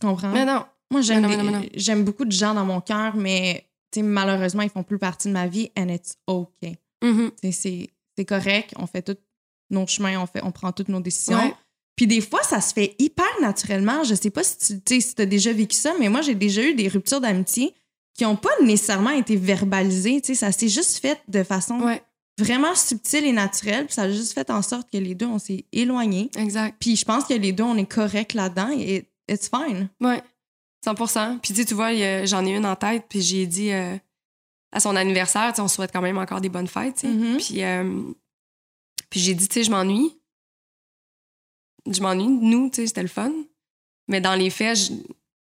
Tu comprends? Mais non. Moi, j'aime beaucoup de gens dans mon cœur, mais malheureusement, ils font plus partie de ma vie and it's okay. Tu sais, C'est correct. On fait tous nos chemins, on, fait, on prend toutes nos décisions. Ouais. Puis des fois, ça se fait hyper naturellement. Je sais pas si tu si as déjà vécu ça, mais moi, j'ai déjà eu des ruptures d'amitié qui ont pas nécessairement été verbalisées. Tu sais, ça s'est juste fait de façon Ouais, vraiment subtile et naturelle. Puis ça a juste fait en sorte que les deux, on s'est éloignés. exact. Puis je pense que les deux, on est correct là-dedans et it's fine. Ouais, 100% Puis tu sais, tu vois, j'en ai une en tête, puis j'ai dit euh, à son anniversaire, tu sais, on souhaite quand même encore des bonnes fêtes, tu sais. Mhm. Puis, euh, puis j'ai dit, tu sais, je m'ennuie. Je m'ennuie de nous, tu sais, c'était le fun. Mais dans les faits, je-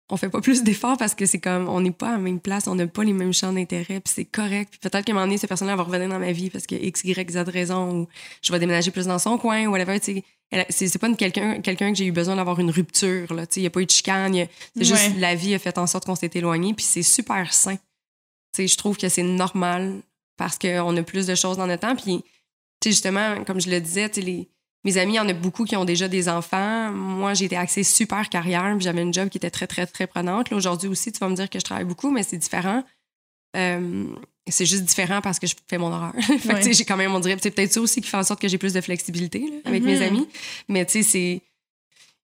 on fait pas plus d'efforts parce que c'est comme, on n'est pas à la même place, on n'a pas les mêmes champs d'intérêt, puis c'est correct. Puis peut-être qu'à un moment donné, cette personne-là va revenir dans ma vie parce que X, Y, Z raison, ou je vais déménager plus dans son coin, ou whatever, tu sais. Elle- C'est pas quelqu'un quelqu'un que j'ai eu besoin d'avoir une rupture, là, tu sais. Il n'y a pas eu de chicane, c'est juste Ouais. la vie a fait en sorte qu'on s'est éloigné, puis c'est super sain. Tu sais, je trouve que c'est normal parce qu'on a plus de choses dans notre temps. Puis, tu sais, justement, comme je le disais, tu sais, les, mes amis, il y en a beaucoup qui ont déjà des enfants. Moi, j'ai été axée super carrière, puis j'avais une job qui était très, très, très prenante. Là, aujourd'hui aussi, tu vas me dire que je travaille beaucoup, mais c'est différent. Euh, c'est juste différent parce que je fais mon horaire. fait Ouais. j'ai quand même, on dirait, c'est peut-être ça aussi qui fait en sorte que j'ai plus de flexibilité là, avec mes Mhm. amis. Mais tu sais, c'est.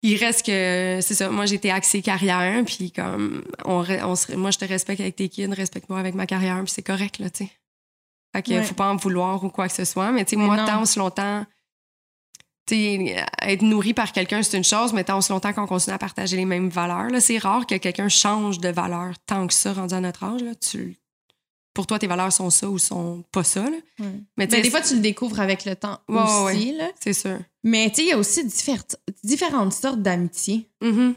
Il reste que. C'est ça. Moi, j'étais axée carrière, puis comme. On, re- on se- moi, je te respecte avec tes kids, respecte-moi avec ma carrière, puis c'est correct, là, tu sais. Fait que Ouais. faut pas en vouloir ou quoi que ce soit. Mais tu sais, moi, non. tant aussi longtemps. Être nourri par quelqu'un, c'est une chose, mais tant aussi longtemps qu'on continue à partager les mêmes valeurs. Là, c'est rare que quelqu'un change de valeur tant que ça, rendu à notre âge. Là. Tu, pour toi, tes valeurs sont ça ou sont pas ça. Là. Ouais. Mais sais, des fois, tu le découvres avec le temps Ouais, aussi. Là. c'est sûr. Mais il y a aussi différentes sortes d'amitié. Mhm.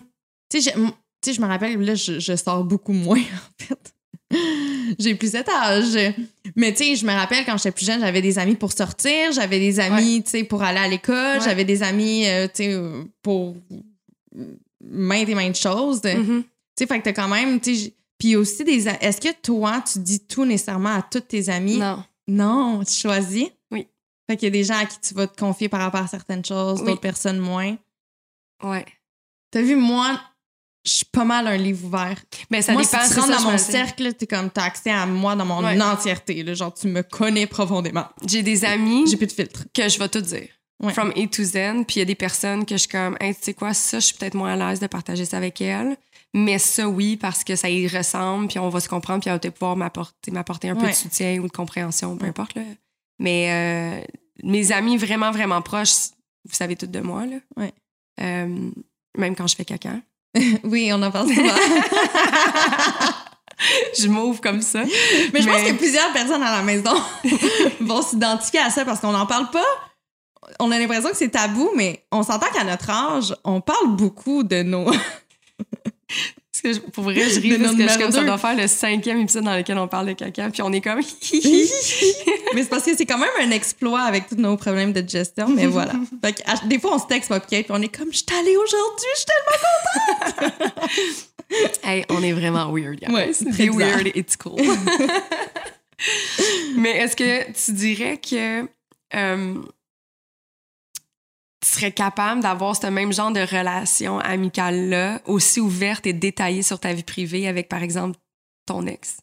Tu sais, j'ai- m- tu sais, je me rappelle, là, je, je sors beaucoup moins, en fait. J'ai plus cet âge. Mais tu sais, je me rappelle quand j'étais plus jeune, j'avais des amis pour sortir, j'avais des amis, tu sais, pour aller à l'école, Ouais. j'avais des amis, euh, tu sais, pour maintes et maintes choses. Tu Mhm. sais, fait que t'as quand même, tu sais, puis aussi des... Est-ce que toi, tu dis tout nécessairement à tous tes amis? Non. Non, tu choisis? Oui. Fait qu'il y a des gens à qui tu vas te confier par rapport à certaines choses, Oui. d'autres personnes moins. Ouais. T'as vu, moi, je suis pas mal un livre ouvert. Mais ça moi, dépend. si tu rentres ça, dans mon cercle, t'es comme, t'as accès à moi dans mon Ouais. entièreté. là. genre, tu me connais profondément. J'ai des amis J'ai plus de filtre. que je vais tout dire. Ouais. from A to Z. Puis il y a des personnes que je suis comme, hey, tu sais quoi, ça, je suis peut-être moins à l'aise de partager ça avec elle. Mais ça, oui, parce que ça y ressemble, puis on va se comprendre, puis elle va pouvoir m'apporter, m'apporter un peu de soutien ou de compréhension, peu importe. Là. Mais euh, mes amis vraiment, vraiment proches, vous savez tout de moi. Là. Euh, même quand je fais caca. Oui, on en parle souvent. je m'ouvre comme ça. Mais je pense que plusieurs personnes à la maison vont s'identifier à ça parce qu'on n'en parle pas. On a l'impression que c'est tabou, mais on s'entend qu'à notre âge, on parle beaucoup de nos. Que je- pour vrai, je ris De parce que je comme ça doit faire le cinquième épisode dans lequel on parle de caca, puis on est comme. mais c'est parce que c'est quand même un exploit avec tous nos problèmes de digestion, mais voilà. Fait que, des fois, on se texte, moi, puis on est comme, je suis allée aujourd'hui, je suis tellement. Hey, on est vraiment weird, guys. Ouais, c'est Be weird, it's cool. Mais est-ce que tu dirais que euh, serais capable d'avoir ce même genre de relation amicale-là, aussi ouverte et détaillée sur ta vie privée avec, par exemple, ton ex?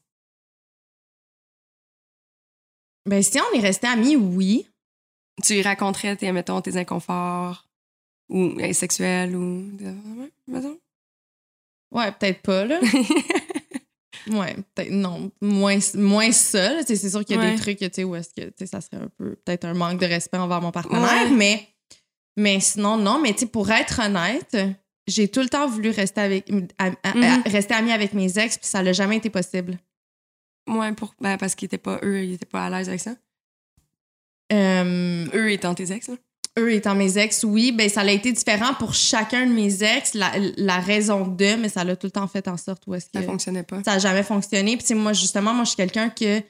Ben, si on est resté amis, oui. Tu lui raconterais, tes, mettons, tes inconforts ou sexuels ou... Ouais, mettons? Ouais, peut-être pas, là. Ouais, peut-être non. Moins, moins ça. Tu C'est sûr qu'il y a Ouais. des trucs tu sais, où est-ce que tu ça serait un peu peut-être un manque de respect envers mon partenaire, Ouais. mais, mais sinon, non. Mais tu sais, pour être honnête, j'ai tout le temps voulu rester avec à- à- Mhm. rester amie avec mes ex, puis ça n'a jamais été possible. Ouais, pour, ben, parce qu'ils étaient pas, eux, ils étaient pas à l'aise avec ça? Euh, Eux étant tes ex, là? eux étant mes ex, oui, ben ça a été différent pour chacun de mes ex, la, la raison de, mais ça l'a tout le temps fait en sorte où est-ce que Ça fonctionnait pas. ça a jamais fonctionné. Puis moi, justement, moi, je suis quelqu'un que,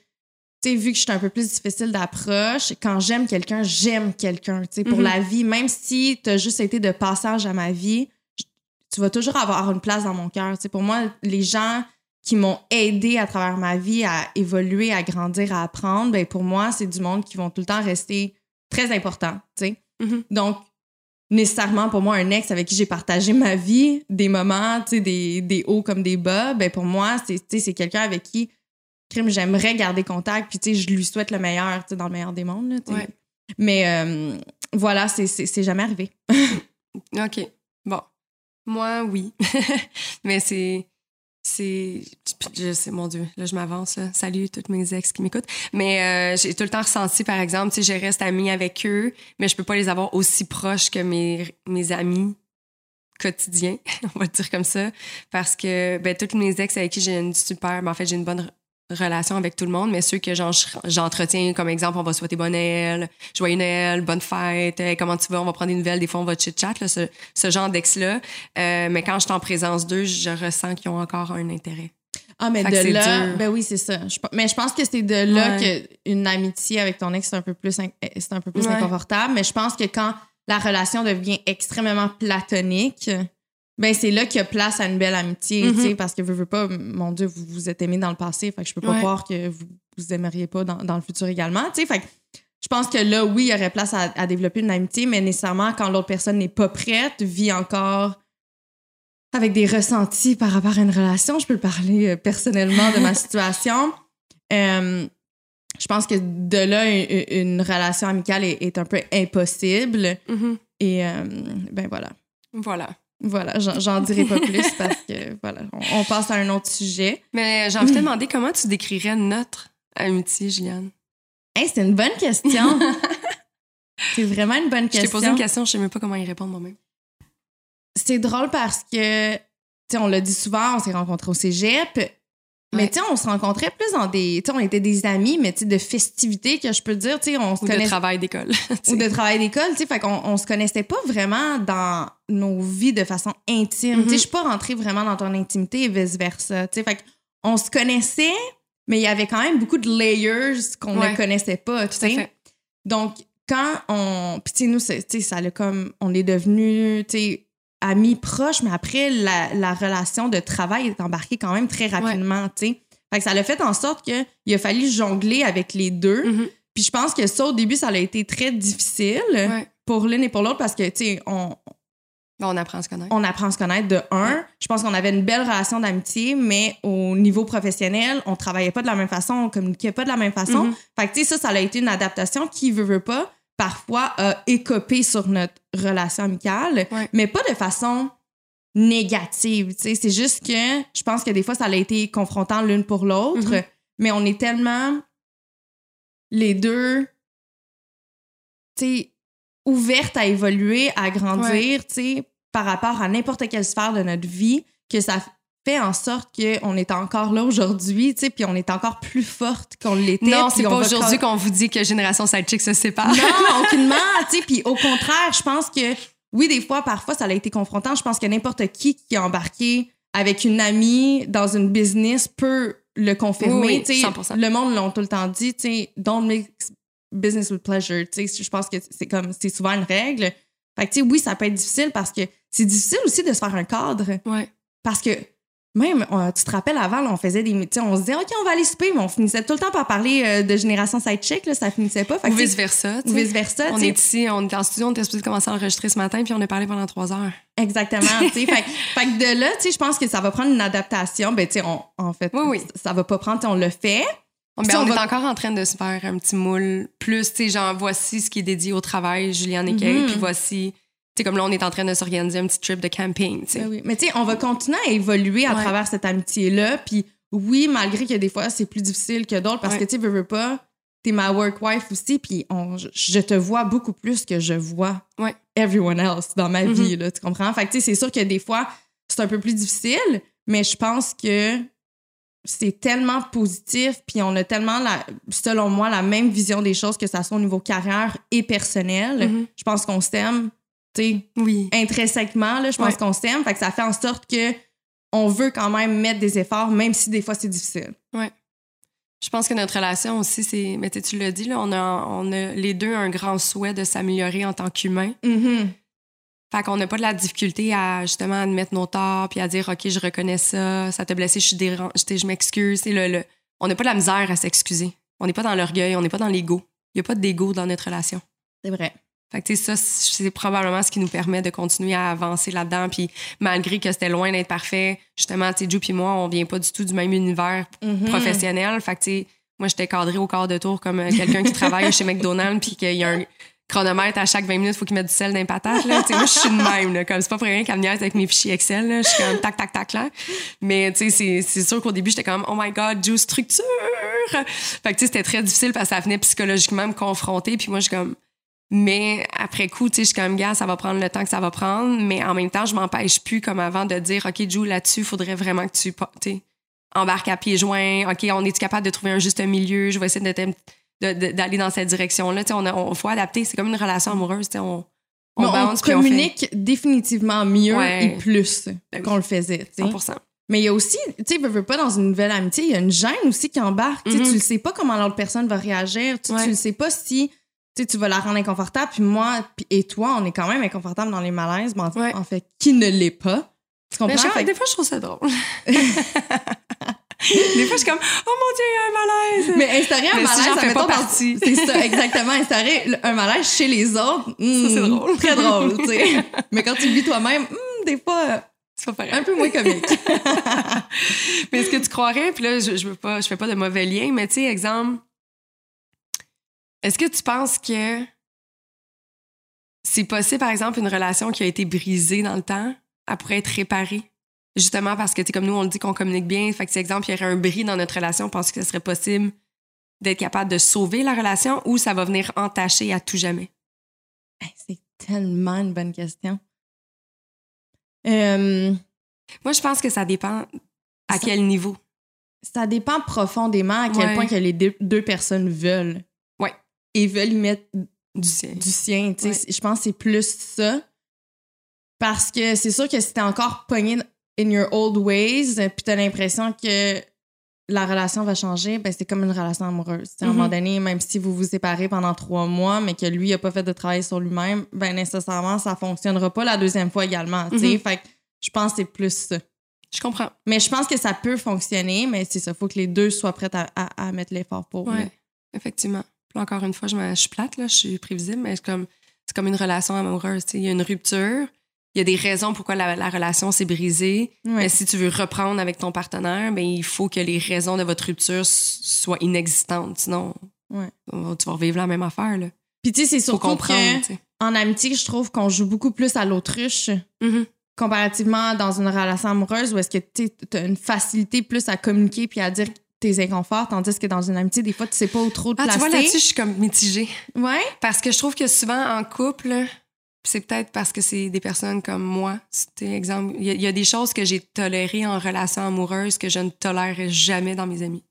tu sais, vu que je suis un peu plus difficile d'approche, quand j'aime quelqu'un, j'aime quelqu'un, tu sais, pour Mhm. la vie. Même si tu as juste été de passage à ma vie, tu vas toujours avoir une place dans mon cœur. Tu sais, pour moi, les gens qui m'ont aidé à travers ma vie à évoluer, à grandir, à apprendre, ben pour moi, c'est du monde qui vont tout le temps rester très important, tu sais. Mhm. Donc, nécessairement, pour moi, un ex avec qui j'ai partagé ma vie, des moments, tu sais, des, des hauts comme des bas, ben pour moi, c'est quelqu'un avec qui, j'aimerais garder contact, puis tu sais, je lui souhaite le meilleur, tu sais, dans le meilleur des mondes, là. Ouais. Mais euh, voilà, c'est- jamais arrivé. OK. Bon. Moi, oui. Mais c'est. C'est. Je sais, mon Dieu, là, je m'avance. Salut, toutes mes ex qui m'écoutent. Mais euh, j'ai tout le temps ressenti, par exemple, tu sais, je reste amie avec eux, mais je peux pas les avoir aussi proches que mes, mes amis quotidiens, on va dire comme ça. Parce que, ben, toutes mes ex avec qui j'ai une super. ben, en fait, j'ai une bonne relation avec tout le monde, mais ceux que j'en- j'entretiens, comme exemple, on va souhaiter bonne Noël, joyeux Noël, bonne fête, hey, comment tu vas, on va prendre des nouvelles, des fois on va chit-chat, ce, ce genre d'ex-là. Euh, mais quand je suis en présence d'eux, je ressens qu'ils ont encore un intérêt. Ah, mais Fait de là, dur. ben oui, c'est ça. Je mais je pense que c'est de là Ouais. qu'une amitié avec ton ex, c'est un peu plus, c'est un peu plus Ouais. inconfortable. Mais je pense que quand la relation devient extrêmement platonique, ben c'est là qu'il y a place à une belle amitié, Mhm. tu sais, parce que veux, veux pas, mon Dieu, vous vous êtes aimés dans le passé, fait que je peux pas Ouais. croire que vous vous aimeriez pas dans, dans le futur également, tu sais, fait que je pense que là, oui, il y aurait place à, à développer une amitié, mais nécessairement, quand l'autre personne n'est pas prête, vit encore avec des ressentis par rapport à une relation. Je peux parler euh, personnellement de ma situation. Euh, je pense que de là, une, une relation amicale est, est un peu impossible. Et euh, ben voilà. Voilà. Voilà, j'en dirai pas plus parce que voilà, on, on passe à un autre sujet. Mais j'ai envie de te demander comment tu décrirais notre amitié, Juliane? Hey, c'est une bonne question. c'est vraiment une bonne Je t'ai question. posé une question, je sais même pas comment y répondre moi-même. c'est drôle parce que, tu sais, on l'a dit souvent, on s'est rencontrés au cégep. Mais tu sais, on se rencontrait plus dans des. Tu sais, on était des amis, mais tu sais, de festivités que je peux dire, tu sais, on se Ou de connaissait. travail d'école. Ou de travail d'école, tu sais, fait qu'on on se connaissait pas vraiment dans nos vies de façon intime. Mhm. Tu sais, je suis pas rentrée vraiment dans ton intimité et vice-versa. Tu sais, fait qu'on se connaissait, mais il y avait quand même beaucoup de layers qu'on Ouais. ne connaissait pas, tu sais. Donc, quand on. Puis, tu sais, nous, c'est- tu sais, ça a comme. On est devenus, tu sais, amis proches, mais après, la, la relation de travail est embarquée quand même très rapidement, tu sais. Fait que ça l'a fait en sorte qu'il a fallu jongler avec les deux. Mhm. Puis je pense que ça, au début, ça a été très difficile Ouais. pour l'une et pour l'autre parce que, tu sais, on, apprend à se connaître. on apprend à se connaître de un. Ouais. Je pense qu'on avait une belle relation d'amitié, mais au niveau professionnel, on travaillait pas de la même façon, on communiquait pas de la même façon. Mhm. Fait que, tu sais, ça, ça a été une adaptation qui veut, veut pas, parfois a écopé sur notre relation amicale, Ouais. mais pas de façon négative. C'est juste que je pense que des fois, ça a été confrontant l'une pour l'autre, Mhm. mais on est tellement les deux, ouvertes à évoluer, à grandir, tu sais, par rapport à n'importe quelle sphère de notre vie, que ça fait en sorte qu'on est encore là aujourd'hui, tu sais, puis on est encore plus forte qu'on l'était. Non, c'est pas aujourd'hui qu'on vous dit que Génération Sidechick se sépare. non, aucunement, tu sais, puis au contraire, je pense que oui, des fois, parfois, ça a été confrontant. Je pense que n'importe qui qui est embarqué avec une amie dans une business peut le confirmer. Oui, oui, tu sais. 100%. Le monde l'ont tout le temps dit, tu sais, don't mix business with pleasure. Tu sais, je pense que c'est comme, c'est souvent une règle. Fait que, tu sais, oui, ça peut être difficile parce que c'est difficile aussi de se faire un cadre. Ouais. Parce que même, euh, tu te rappelles avant, là, on faisait des métiers, on se disait, OK, on va aller souper, mais on finissait tout le temps par parler euh, de génération sidechick, là, ça finissait pas. Fait Ou vice-versa. ou vice-versa. On est ici, on est en studio, on était supposé commencer à enregistrer ce matin, puis on a parlé pendant trois heures. Exactement. fait, que- fait que de là, tu sais, je pense que ça va prendre une adaptation. Ben, tu sais, on- en fait, Oui, oui. ça va pas prendre, on le fait. Ben, Puis on, on est encore en train de se faire un petit moule plus, tu sais, genre, voici ce qui est dédié au travail, et Kay, Mhm. puis voici, sais, comme là, on est en train de s'organiser un petit trip de camping, tu sais. Ben oui. Mais tu sais, on va continuer à évoluer à Ouais. travers cette amitié-là. Puis oui, malgré que des fois, c'est plus difficile que d'autres, parce Ouais. que tu sais, veux, veux pas, t'es ma work wife aussi, puis on, je, te vois beaucoup plus que je vois Ouais. everyone else dans ma Mhm. vie, là, tu comprends? Fait que tu sais, c'est sûr que des fois, c'est un peu plus difficile, mais je pense que c'est tellement positif, puis on a tellement, la, selon moi, la même vision des choses, que ça soit au niveau carrière et personnel. Mhm. Je pense qu'on s'aime, Oui. intrinsèquement, là, je pense Ouais. qu'on s'aime. Fait que ça fait en sorte que on veut quand même mettre des efforts, même si des fois c'est difficile. Je pense que notre relation aussi, c'est. Mais tu l'as dit, là, on a, on a les deux un grand souhait de s'améliorer en tant qu'humain. Fait qu'on n'a pas de la difficulté à justement admettre nos torts puis à dire OK, je reconnais ça, ça t'a blessé, je suis je, m'excuse. C'est le, le- On n'a pas de la misère à s'excuser. On n'est pas dans l'orgueil, on n'est pas dans l'ego. Il n'y a pas d'ego dans notre relation. C'est vrai. Fait que ça, c'est probablement ce qui nous permet de continuer à avancer là-dedans. Puis malgré que c'était loin d'être parfait, justement, tu sais, Joe puis moi, on vient pas du tout du même univers Mhm. professionnel. Fait que, tu sais, moi, j'étais cadrée au quart de tour comme euh, quelqu'un qui travaille chez McDonald's puis qu'il y a un chronomètre à chaque 20 minutes, faut qu'il mette du sel dans les patates. Là. Tu sais, moi, je suis de même. Là, comme c'est pas pour rien me niaise avec mes fichiers Excel. Là. Je suis comme tac, tac, tac, là. Mais tu sais, c'est- sûr qu'au début, j'étais comme, oh my God, Joe, structure! Fait que, tu sais, c'était très difficile parce que ça venait psychologiquement me confronter. Puis moi, je suis comme, mais après coup, tu sais, je suis comme, gars, ça va prendre le temps que ça va prendre. Mais en même temps, je m'empêche plus, comme avant, de dire, OK, Joe, là-dessus, il faudrait vraiment que tu, embarques à pieds joints. OK, on est capable de trouver un juste milieu? Je vais essayer d'aller dans cette direction-là. Tu sais, on, a- on faut adapter. C'est comme une relation amoureuse. Tu sais, on, on fait communique définitivement mieux Ouais. et plus Ben oui. qu'on le faisait. tu sais. 100%. Mais il y a aussi, tu sais, veux, pas dans une nouvelle amitié, il y a une gêne aussi qui embarque. Tu sais, Mhm. Tu ne sais pas comment l'autre personne va réagir. Tu, Ouais. tu ne sais pas si tu sais, tu vas la rendre inconfortable. Puis moi et toi, on est quand même inconfortable dans les malaises. Mais en, Ouais. en fait, qui ne l'est pas? Tu comprends? Fait que- des fois, je trouve ça drôle. des fois, je suis comme, oh mon Dieu, il y a un malaise. Mais instaurer un Mais si malaise, j'en fais admettons, pas partie. C'est ça, exactement. Instaurer un malaise chez les autres, hmm, c'est drôle. Très drôle, tu sais. Mais quand tu le vis toi-même, hmm, des fois, un peu moins comique. mais est-ce que tu croirais, puis là, je, je veux pas, je fais pas de mauvais lien, mais tu sais, exemple, est-ce que tu penses que c'est possible, par exemple, une relation qui a été brisée dans le temps, elle pourrait être réparée? Justement parce que, tu comme nous, on le dit qu'on communique bien. Fait que, exemple, il y aurait un bris dans notre relation, penses que ce serait possible d'être capable de sauver la relation ou ça va venir entacher à tout jamais? Hey, C'est tellement une bonne question. Euh, Moi, je pense que ça dépend à Ça- quel niveau. ça dépend profondément à quel Ouais. point que les deux, deux personnes veulent. Et veulent y mettre Du sien. du sien. Ouais. Je pense que c'est plus ça. Parce que c'est sûr que si t'es encore pogné in your old ways, puis t'as l'impression que la relation va changer, ben c'est comme une relation amoureuse. Sais, À un moment donné, même si vous vous séparez pendant trois mois, mais que lui n'a pas fait de travail sur lui-même, ben nécessairement, ça fonctionnera pas la deuxième fois également. sais. Mhm. Fait que je pense que c'est plus ça. Je comprends. Mais je pense que ça peut fonctionner, mais c'est ça. faut que les deux soient prêts à, à- à mettre l'effort pour. Ouais, effectivement. Puis encore une fois, je, suis plate, là, je suis prévisible, mais c'est comme, c'est comme une relation amoureuse. Il y a une rupture, il y a des raisons pourquoi la, la relation s'est brisée. Ouais. Mais si tu veux reprendre avec ton partenaire, ben, il faut que les raisons de votre rupture soient inexistantes. Sinon, Ouais. tu vas revivre la même affaire. Là. Puis tu sais, c'est surtout comprendre. que en amitié, je trouve qu'on joue beaucoup plus à l'autruche Mhm. comparativement dans une relation amoureuse où est-ce que tu as une facilité plus à communiquer puis à dire tes inconforts, tandis que dans une amitié, des fois, tu sais pas où trop te Ah, tu vois, là-dessus, placer. je suis comme mitigée. ouais? Parce que je trouve que souvent en couple, c'est peut-être parce que c'est des personnes comme moi. C'était exemple, il y, a- il y a des choses que j'ai tolérées en relation amoureuse que je ne tolérerais jamais dans mes amis.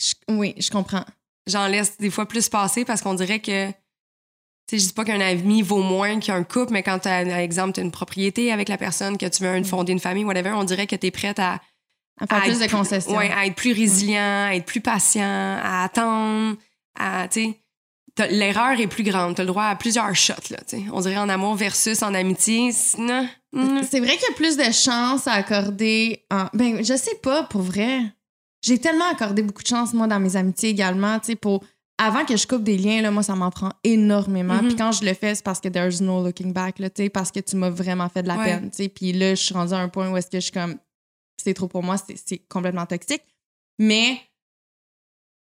Je- oui, je comprends. J'en laisse des fois plus passer parce qu'on dirait que tu sais, je dis pas qu'un ami vaut moins qu'un couple, mais quand tu par exemple, tu as une propriété avec la personne, que tu veux une- fonder une famille, whatever, on dirait que tu es prête à, À faire à plus de concessions. ouais, à être plus résilient, à être plus patient, à attendre, à, tu sais, t'as- l'erreur est plus grande. Tu as le droit à plusieurs shots, là, tu sais. On dirait en amour versus en amitié. c'est- vrai qu'il y a plus de chances à accorder. En... Ben, je sais pas, pour vrai. J'ai tellement accordé beaucoup de chance, moi, dans mes amitiés également, tu sais, pour. Avant que je coupe des liens, là, moi, ça m'en prend énormément. Mhm. Puis quand je le fais, c'est parce que there's no looking back, là, tu sais, parce que tu m'as vraiment fait de la Ouais. peine, tu sais. Puis là, je suis rendue à un point où est-ce que je suis comme, c'est trop pour moi, c'est- complètement toxique. Mais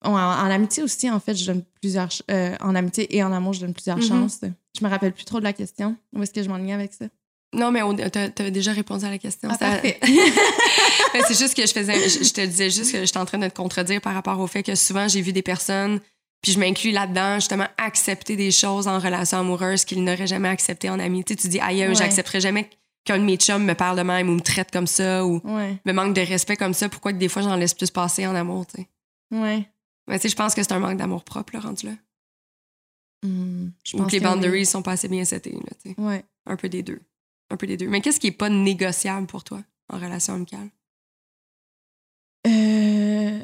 en, en amitié aussi, en fait, je donne plusieurs. euh, en amitié et en amour, je donne plusieurs Mhm. chances. Je me rappelle plus trop de la question. Où est-ce que je m'enlignais avec ça? Non, mais on- t'as t'avais déjà répondu à la question. Ah, Ça- c'est juste que je faisais. Je, je te disais juste que j'étais en train de te contredire par rapport au fait que souvent j'ai vu des personnes, puis je m'inclus là-dedans, justement, accepter des choses en relation amoureuse qu'ils n'auraient jamais acceptées en amitié. Tu, tu dis, aïe, Ouais. j'accepterais jamais qu'un de mes chums me parle de même ou me traite comme ça ou ouais, me manque de respect comme ça. Pourquoi que des fois j'en laisse plus passer en amour, tu sais? ouais. Mais tu sais, je pense que c'est un manque d'amour propre, là, rendu là. Hmm, je Ou pense que les que oui. boundaries sont pas assez bien setées, là, tu sais. Ouais. Un peu des deux. Un peu des deux. Mais qu'est-ce qui est pas négociable pour toi en relation amicale? Euh,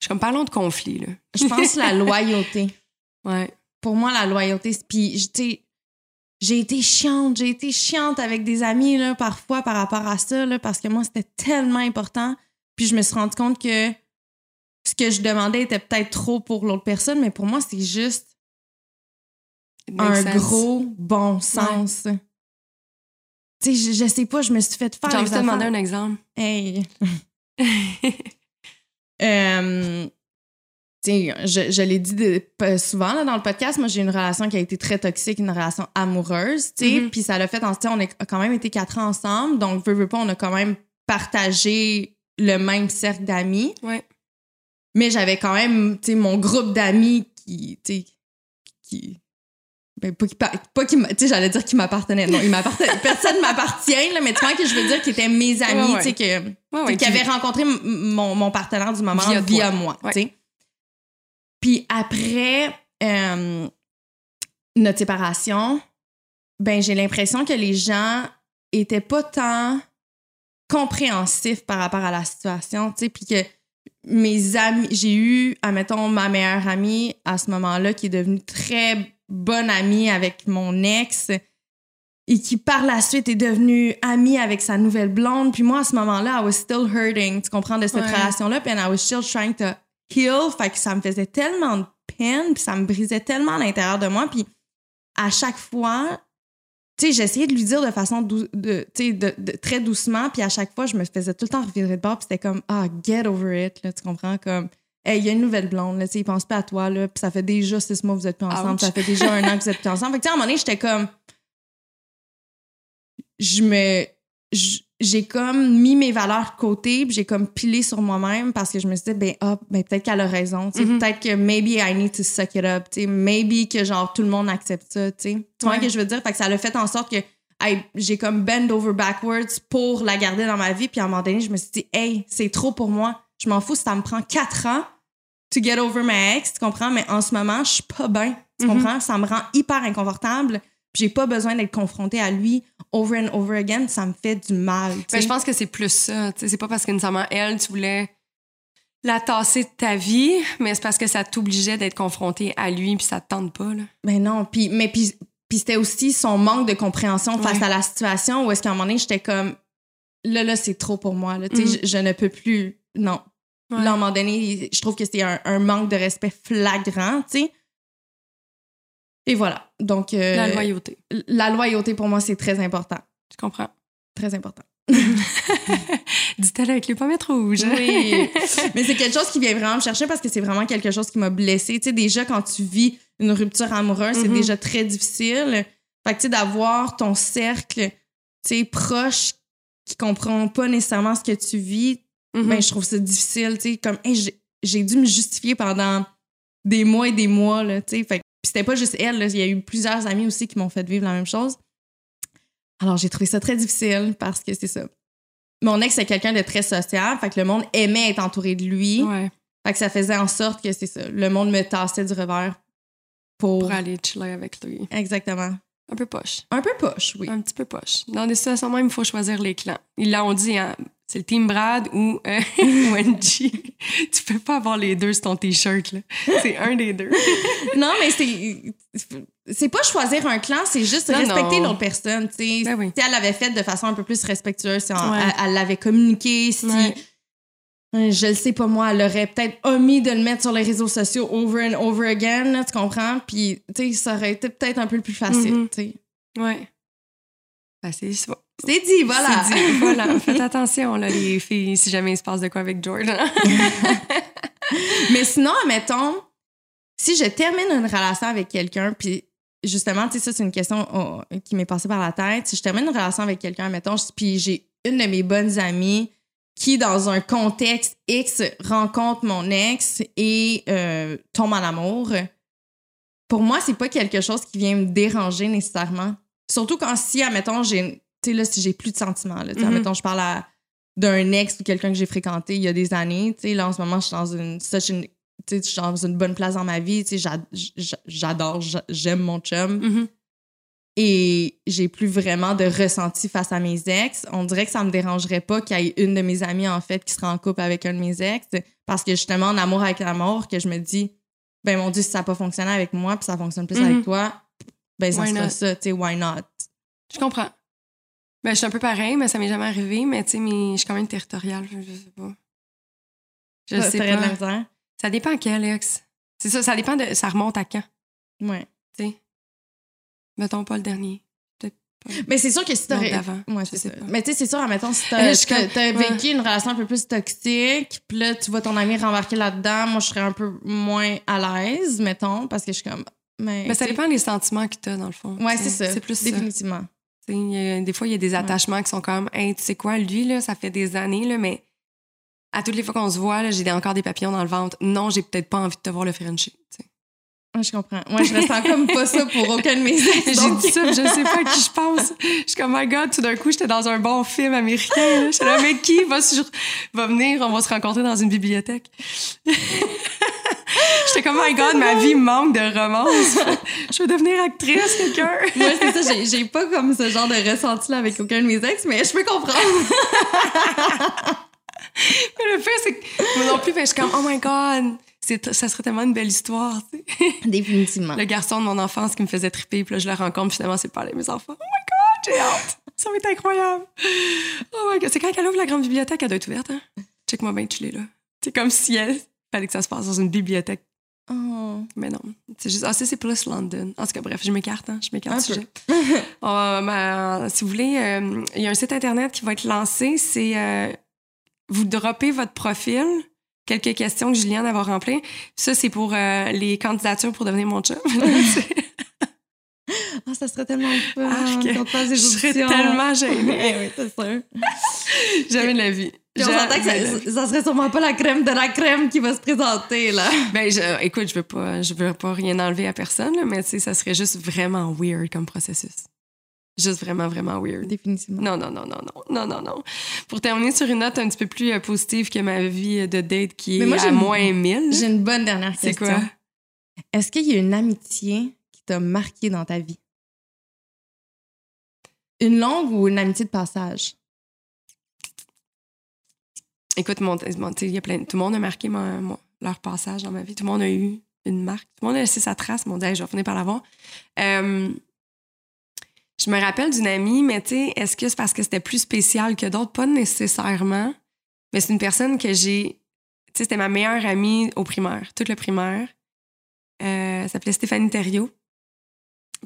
Je suis comme parlons de conflit, là. je pense la loyauté. Ouais. Pour moi, la loyauté, c'est- puis tu sais, j'ai été chiante, j'ai été chiante avec des amis là, parfois par rapport à ça, là, parce que moi, c'était tellement important. Puis je me suis rendu compte que ce que je demandais était peut-être trop pour l'autre personne, mais pour moi, c'est juste un sense. gros bon sens. Tu sais, je, je sais pas, je me suis fait faire J'ai envie de te demander un exemple. Hey. Euh, tu sais, je, je l'ai dit de- souvent là, dans le podcast, moi j'ai une relation qui a été très toxique, une relation amoureuse, tu sais, Mhm. puis ça l'a fait en on a quand même été quatre ans ensemble, donc veux, veux pas, on a quand même partagé le même cercle d'amis, Ouais. mais j'avais quand même, tu sais, mon groupe d'amis qui, tu sais, qui ben, pas qui, pas tu sais, j'allais dire qui m'appartenait. Non, il m'appartenait. Personne m'appartient, là, mais tu vois que je veux dire qui étaient mes amis, Ouais, ouais. tu sais, que, Ouais, qui avait rencontré mon, mon partenaire du moment Via moi. Ouais. tu sais. Puis après euh, notre séparation, ben j'ai l'impression que les gens étaient pas tant compréhensifs par rapport à la situation, tu sais, puis que mes amis, j'ai eu, admettons, ma meilleure amie à ce moment-là qui est devenue très bonne amie avec mon ex et qui par la suite est devenue amie avec sa nouvelle blonde. Puis moi, à ce moment-là, I was still hurting, tu comprends, de cette Ouais. relation-là. Puis I was still trying to Fait que ça me faisait tellement de peine, puis ça me brisait tellement à l'intérieur de moi. Puis à chaque fois, tu sais, j'essayais de lui dire de façon dou- de, très doucement. Puis à chaque fois, je me faisais tout le temps revirer de bord. Puis c'était comme, ah, get over it, là, tu comprends? Comme, hey, il y a une nouvelle blonde, là, tu sais, il pense pas à toi, là. Puis ça fait déjà six mois que vous êtes plus ensemble. Ouch. Ça fait déjà un an que vous êtes plus ensemble. Fait que, tu sais, à un moment donné, j'étais comme, je me. je- J'ai comme mis mes valeurs de côté, puis j'ai comme pilé sur moi-même parce que je me suis dit, ben, ah, ben peut-être qu'elle a raison. tu sais, Mhm. Peut-être que maybe I need to suck it up. tu sais, Maybe que genre tout le monde accepte ça. Tu sais. Tu vois Ouais. ce que je veux dire? Fait que ça l'a fait en sorte que j'ai comme bend over backwards pour la garder dans ma vie. Puis à un moment donné, je me suis dit, hey, c'est trop pour moi. Je m'en fous si ça me prend quatre ans to get over my ex, tu comprends? Mais en ce moment, je suis pas bien. Tu Mhm. comprends? Ça me rend hyper inconfortable. J'ai pas besoin d'être confrontée à lui over and over again. Ça me fait du mal. Ben, je pense que c'est plus ça. C'est pas parce que nécessairement elle, tu voulais la tasser de ta vie, mais c'est parce que ça t'obligeait d'être confronté à lui, puis ça te tente pas. Là. Ben non, puis mais puis puis c'était aussi son manque de compréhension face Ouais. à la situation où est-ce qu'à un moment donné j'étais comme là là c'est trop pour moi là, Mhm. je, je ne peux plus non. Ouais. Là à un moment donné, je trouve que c'est un, un manque de respect flagrant, tu sais. Et voilà. Donc euh, La loyauté. la loyauté pour moi c'est très important, Tu comprends? très important. Dis-t-elle avec les pommettes rouges. Oui. Mais c'est quelque chose qui vient vraiment me chercher parce que c'est vraiment quelque chose qui m'a blessée. Tu sais, déjà, quand tu vis une rupture amoureuse, c'est Mhm. déjà très difficile. Fait que, tu sais, d'avoir ton cercle, tu sais, proche, qui comprend pas nécessairement ce que tu vis, Mhm. ben, je trouve ça difficile, tu sais, comme, hey, j'ai- dû me justifier pendant des mois et des mois, là, tu sais. Fait puis c'était pas juste elle, là, il y a eu plusieurs amis aussi qui m'ont fait vivre la même chose. Alors, j'ai trouvé ça très difficile parce que c'est ça. Mon ex, c'est quelqu'un de très social, fait que le monde aimait être entouré de lui. Ouais, Fait que ça faisait en sorte que c'est ça. Le monde me tassait du revers pour. pour aller chiller avec lui. Exactement. Un peu poche. Un peu poche, oui. Un petit peu poche. Dans des situations même, il faut choisir les clans. Ils l'ont dit, hein, c'est le Team Brad ou euh, Wendy. tu peux pas avoir les deux sur ton T-shirt, là. C'est un des deux. non, mais c'est. C'est pas choisir un clan, c'est juste Non, respecter l'autre personne. tu sais. Ben oui. Si elle l'avait fait de façon un peu plus respectueuse, si on- Ouais. elle elle l'avait communiqué, si. Ouais. Je le sais pas moi, elle aurait peut-être omis de le mettre sur les réseaux sociaux over and over again, là, tu comprends? Puis, tu sais, ça aurait été peut-être un peu plus facile, Mhm. tu sais. Ouais. Ben, c'est ça. C'est dit, voilà. C'est dit, voilà. Faites attention, là, les filles, si jamais il se passe de quoi avec George. Mais sinon, admettons, si je termine une relation avec quelqu'un, puis justement, tu sais, ça, c'est une question oh, qui m'est passée par la tête. Si je termine une relation avec quelqu'un, admettons, puis j'ai une de mes bonnes amies qui, dans un contexte X, rencontre mon ex et euh, tombe en amour, pour moi, c'est pas quelque chose qui vient me déranger nécessairement. Surtout quand si, admettons, j'ai, tu sais, là, si j'ai plus de sentiments, là, tu sais, Mhm. admettons, je parle d'un ex ou quelqu'un que j'ai fréquenté il y a des années. Tu sais, là, en ce moment, je suis dans une, such je suis dans une bonne place dans ma vie. Tu sais, j'a- j'a- j'adore, j'a- j'aime mon chum. Mhm. Et j'ai plus vraiment de ressenti face à mes ex. On dirait que ça me dérangerait pas qu'il y ait une de mes amies, en fait, qui sera en couple avec un de mes ex. Parce que justement, en amour avec l'amour, que je me dis, ben mon Dieu, si ça n'a pas fonctionné avec moi, puis ça fonctionne plus Mhm. avec toi, ben ça Why sera not? ça, tu sais, why not? Je comprends. Ben, je suis un peu pareil, mais ça m'est jamais arrivé. Mais, tu sais, mais je suis quand même territoriale. Je, je sais pas. Je Ça- sais t'aurais de la pas. Ça dépend à quel ex. C'est ça, ça dépend de. Ça remonte à quand, Ouais. tu sais. Mettons pas le dernier. Mais c'est sûr que si t'aurais. Ouais, c'est. Mais tu sais, c'est sûr, admettons, si Euh, t'as t'as- t'as ouais. vécu une relation un peu plus toxique, puis là, tu vois ton ami rembarquer là-dedans, moi, je serais un peu moins à l'aise, mettons, parce que je suis comme. Mais, Mais ça dépend des sentiments que tu as, dans le fond. Ouais, c'est ça. C'est plus ça. Définitivement. A- des fois, il y a des attachements qui sont comme, hey, tu sais quoi, lui, là, ça fait des années, là, mais à toutes les fois qu'on se voit, j'ai encore des papillons dans le ventre. Non, j'ai peut-être pas envie de te voir le Frenchie. Ouais, je comprends. Moi, je ressens comme pas ça pour aucun de mes ex. J'ai dit ça, je sais pas à qui je pense. Je suis comme, my God, tout d'un coup, j'étais dans un bon film américain. là. J'étais là, mais qui va, sur- va venir? On va se rencontrer dans une bibliothèque. J'étais comme, my God, ma vie manque de romance. Je veux devenir actrice, quelqu'un. Moi, c'est ça, j'ai- pas comme ce genre de ressenti-là avec aucun de mes ex, mais je peux comprendre. Mais le fait, c'est que moi non plus, ben, je suis comme, oh my God, ça serait tellement une belle histoire. tu sais. Définitivement. Le garçon de mon enfance qui me faisait triper, puis là, je le rencontre, finalement, c'est pas les mes enfants. Oh my God, j'ai hâte. Ça va être incroyable. Oh my God. C'est quand qu'elle ouvre la grande bibliothèque, elle doit être ouverte, hein? Check-moi bien, tu l'es là. C'est comme si elle fallait que ça se passe dans une bibliothèque. Oh. Mais non. C'est juste, ah, ça, c'est plus London. En tout cas, bref, je m'écarte, hein? Je m'écarte du sujet. Ben, si vous voulez, euh, il y a un site Internet qui va être lancé. C'est, euh, vous droppez votre profil, quelques questions que Juliane va remplir. Ça, c'est pour euh, les candidatures pour devenir mon chum. Ah, ça serait tellement fun fasse des Je serais tellement gênée. Eh oui, c'est sûr. Jamais de la vie. Puis on s'entend que ça, ça serait sûrement pas la crème de la crème qui va se présenter, là. Ben, je- écoute, je veux pas, je veux pas rien enlever à personne, là, mais tu sais, ça serait juste vraiment weird comme processus. Juste vraiment, vraiment weird. Définitivement. Non, non, non, non, non, non, non, non. Pour terminer sur une note un petit peu plus euh, positive que ma vie de date qui Mais est moi, j'ai à une- moins 1000. J'ai une bonne dernière C'est question. quoi? Est-ce qu'il y a une amitié qui t'a marqué dans ta vie? Une longue ou une amitié de passage? Écoute, tout le monde a marqué leur passage dans ma vie. Tout le monde a eu une marque. Tout le monde a laissé sa trace. Mon Dieu, je vais finir par l'avoir. Euh, je me rappelle d'une amie, mais tu sais, est-ce que c'est parce que c'était plus spécial que d'autres? Pas nécessairement. Mais c'est une personne que j'ai. Tu sais, c'était ma meilleure amie au primaire, toute le primaire. Euh, elle s'appelait Stéphanie Thériault.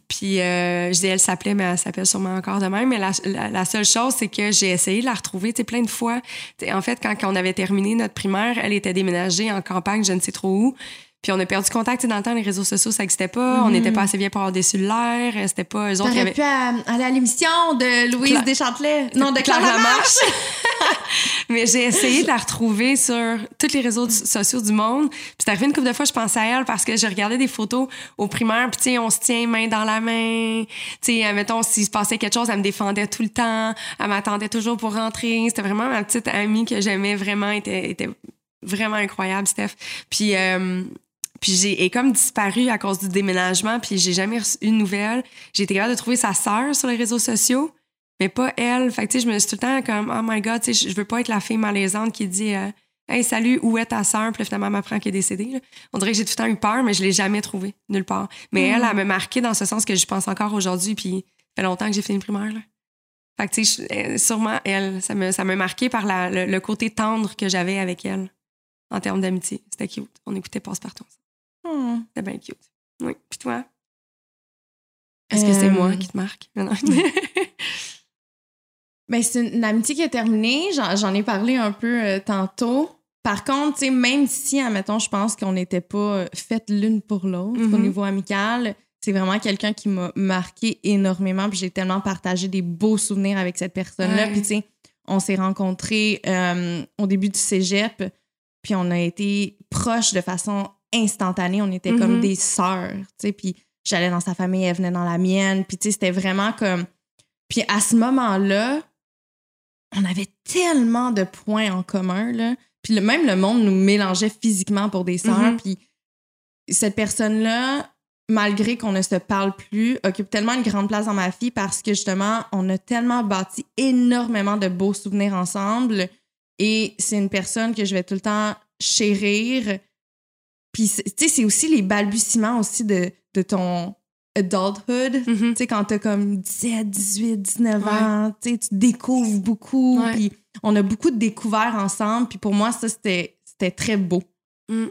Puis, euh, je dis elle s'appelait, mais elle s'appelle sûrement encore de même. Mais la, la- la seule chose, c'est que j'ai essayé de la retrouver, plein de fois. T'sais, en fait, quand, quand on avait terminé notre primaire, elle était déménagée en campagne, je ne sais trop où. Puis on a perdu contact. Dans le temps, les réseaux sociaux, ça n'existait pas. On n'était pas assez bien pour avoir des cellulaires. C'était pas eux autres qui avaient... pu euh, aller à l'émission de Louise Cla- Deschâtelet. Non, de Claire Lamarche. Mais j'ai essayé de la retrouver sur tous les réseaux sociaux du monde. Puis c'est arrivé une couple de fois, je pensais à elle parce que j'ai regardé des photos au primaire, puis tu sais, on se tient main dans la main. Tu sais, mettons, s'il se passait quelque chose, elle me défendait tout le temps. Elle m'attendait toujours pour rentrer. C'était vraiment ma petite amie que j'aimais vraiment, était, était vraiment incroyable, Steph. Puis, euh, puis j'ai est comme disparu à cause du déménagement, puis j'ai jamais reçu une nouvelle. J'ai été capable de trouver sa sœur sur les réseaux sociaux mais pas elle. Fait que, tu sais, je me suis tout le temps comme, oh my god, tu sais, je veux pas être la fille malaisante qui dit, euh, hey, salut, où est ta sœur? Puis là, finalement, elle m'apprend qu'elle est décédée. là. On dirait que j'ai tout le temps eu peur, mais je l'ai jamais trouvée, nulle part. Mais elle, elle m'a marqué dans ce sens que je pense encore aujourd'hui, puis ça fait longtemps que j'ai fini le primaire, là. Fait que, tu sais, euh, sûrement, elle, ça me, ça m'a marqué par la- le, le côté tendre que j'avais avec elle en termes d'amitié. C'était cute. On écoutait Passe-Partout. Ensemble. Hmm. Bien cute. Oui. Puis toi? Est-ce que c'est Euh, moi qui te marque? Non. Ben, c'est une, une amitié qui est terminée. J'en, ai parlé un peu euh, tantôt. Par contre, tu sais, même si, admettons, je pense qu'on n'était pas euh, faites l'une pour l'autre au Mhm. niveau amical, c'est vraiment quelqu'un qui m'a marqué énormément. Puis j'ai tellement partagé des beaux souvenirs avec cette personne-là. Ouais. Puis, tu sais, on s'est rencontrés euh, au début du cégep. Puis on a été proches de façon instantanée. On était comme Mhm. des sœurs, tu sais. Puis j'allais dans sa famille, elle venait dans la mienne. Puis, tu sais, c'était vraiment comme. Puis à ce moment-là, on avait tellement de points en commun, là. Puis le, même le monde nous mélangeait physiquement pour des sœurs. Mhm. Puis cette personne-là, malgré qu'on ne se parle plus, occupe tellement une grande place dans ma vie parce que justement, on a tellement bâti énormément de beaux souvenirs ensemble. Et c'est une personne que je vais tout le temps chérir. Puis, c'est- tu sais, c'est aussi les balbutiements aussi de, de ton adulthood. Mhm. Tu sais, quand t'as comme 17, 18, 19 ans, tu sais, tu découvres beaucoup. Ouais. Puis on a beaucoup de découvertes ensemble. Puis pour moi, ça, c'était très beau. Mm.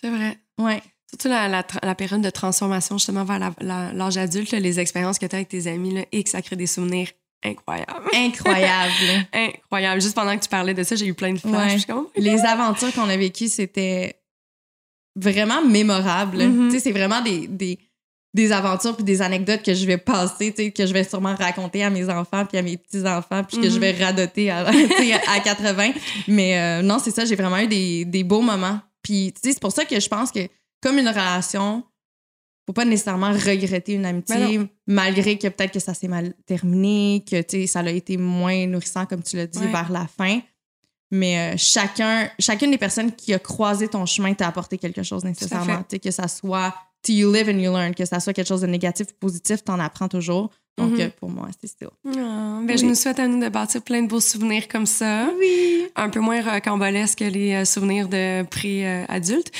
C'est vrai. Ouais. Surtout la, la, période de transformation justement vers l'âge adulte, là, les expériences que tu as avec tes amis, là, et que ça crée des souvenirs incroyables. Incroyable. Incroyable. Juste pendant que tu parlais de ça, j'ai eu plein de flashs. Ouais. Comme, Les aventures qu'on a vécues, c'était vraiment mémorable. Mhm. Tu sais, c'est vraiment des, des, des aventures puis des anecdotes que je vais passer, que je vais sûrement raconter à mes enfants puis à mes petits-enfants puis que je vais radoter à, à 80. Mais euh, non, c'est ça, j'ai vraiment eu des, des beaux moments. Puis, c'est pour ça que je pense que comme une relation, faut pas nécessairement regretter une amitié, Ben malgré que peut-être que ça s'est mal terminé, que, ça a été moins nourrissant, comme tu l'as dit, Ouais. vers la fin. Mais euh, chacun, chacune des personnes qui a croisé ton chemin t'a apporté quelque chose nécessairement. fait. Tu sais, Que ça soit you live and you learn, que ça soit quelque chose de négatif ou positif, t'en apprends toujours. Donc, Mhm. euh, pour moi, c'est ça. Ah, ben, Je nous souhaite à nous de bâtir plein de beaux souvenirs comme ça. Oui. Un peu moins rocambolesques que les euh, souvenirs de pré-adultes.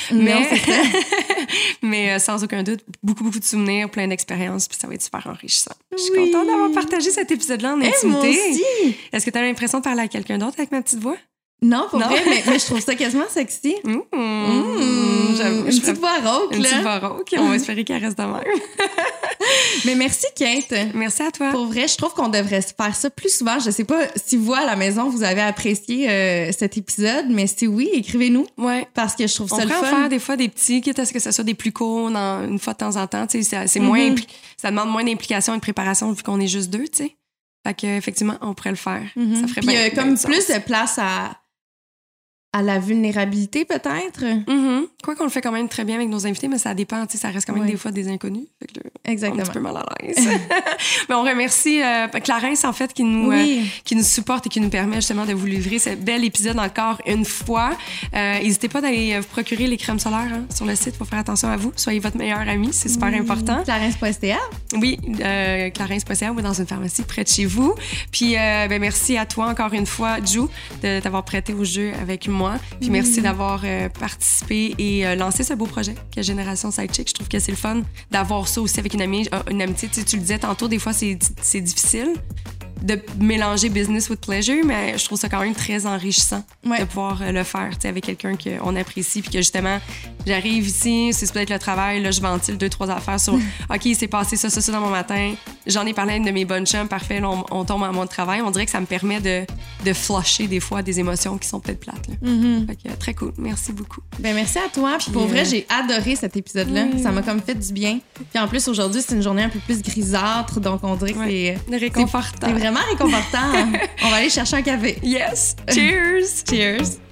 Mais sans aucun doute, beaucoup, beaucoup de souvenirs, plein d'expériences, puis ça va être super enrichissant. Je suis contente d'avoir partagé cet épisode-là en Eh, intimité. aussi. Est-ce que tu as l'impression de parler à quelqu'un d'autre avec ma petite voix? Non, pour Non. vrai, mais, mais je trouve ça quasiment sexy. Mmh. Mmh. Une je petite voix rauque, Une petite voix rauque. On va espérer qu'elle reste de même. Mais merci, Kate. Merci à toi. Pour vrai, je trouve qu'on devrait faire ça plus souvent. Je sais pas si vous, à la maison, vous avez apprécié euh, cet épisode, mais si oui, écrivez-nous Ouais. parce que je trouve On ça le fun. faire des fois des petits, quitte à ce que ce soit des plus courts dans- une fois de temps en temps. C'est- moins Mhm. ça demande moins d'implication et de préparation vu qu'on est juste deux, tu sais. Fait que, effectivement, on pourrait le faire. Mhm. Ça ferait Puis bien- euh, comme plus de place à, à la vulnérabilité, peut-être? Mhm. Quoi qu'on le fait quand même très bien avec nos invités, mais ça dépend, tu sais, ça reste quand même Ouais. des fois des inconnus. Fait que là, un Exactement. petit peu mal à l'aise. mais on remercie euh, Clarence, en fait, qui nous, euh, Oui. qui nous supporte et qui nous permet justement de vous livrer ce bel épisode encore une fois. Euh, N'hésitez pas d'aller euh, vous procurer les crèmes solaires hein, sur le site. Faut faire attention à vous. Soyez votre meilleur ami, c'est super important. Clarence.ca. Oui, euh, clarence.ca ou dans une pharmacie près de chez vous. Puis euh, ben, merci à toi encore une fois, Ju, de t'avoir prêté au jeu avec moi. Puis merci d'avoir euh, participé et euh, lancé ce beau projet que Génération Sidechick. Je trouve que c'est le fun d'avoir ça aussi avec une amie, une amitié. Tu, sais, tu le disais tantôt, des fois c'est difficile de mélanger business with pleasure, mais je trouve ça quand même très enrichissant Ouais. de pouvoir euh, le faire tu sais, avec quelqu'un qu'on apprécie puis que justement J'arrive ici, c'est peut-être le travail, là, je ventile deux, trois affaires sur OK, il s'est passé ça, ça, ça dans mon matin. J'en ai parlé à une de mes bonnes chums, parfait, là, on, on tombe à mon travail. On dirait que ça me permet de, de flusher des fois des émotions qui sont peut-être plates. là. Fait que, très cool. Merci beaucoup. Ben merci à toi. Puis pour vrai, j'ai adoré cet épisode-là. Oui. Ça m'a comme fait du bien. Puis en plus, aujourd'hui, c'est une journée un peu plus grisâtre, donc on dirait que Ouais. c'est Réconfortant. c'est vraiment réconfortant. on va aller chercher un café. Yes! Cheers! Cheers.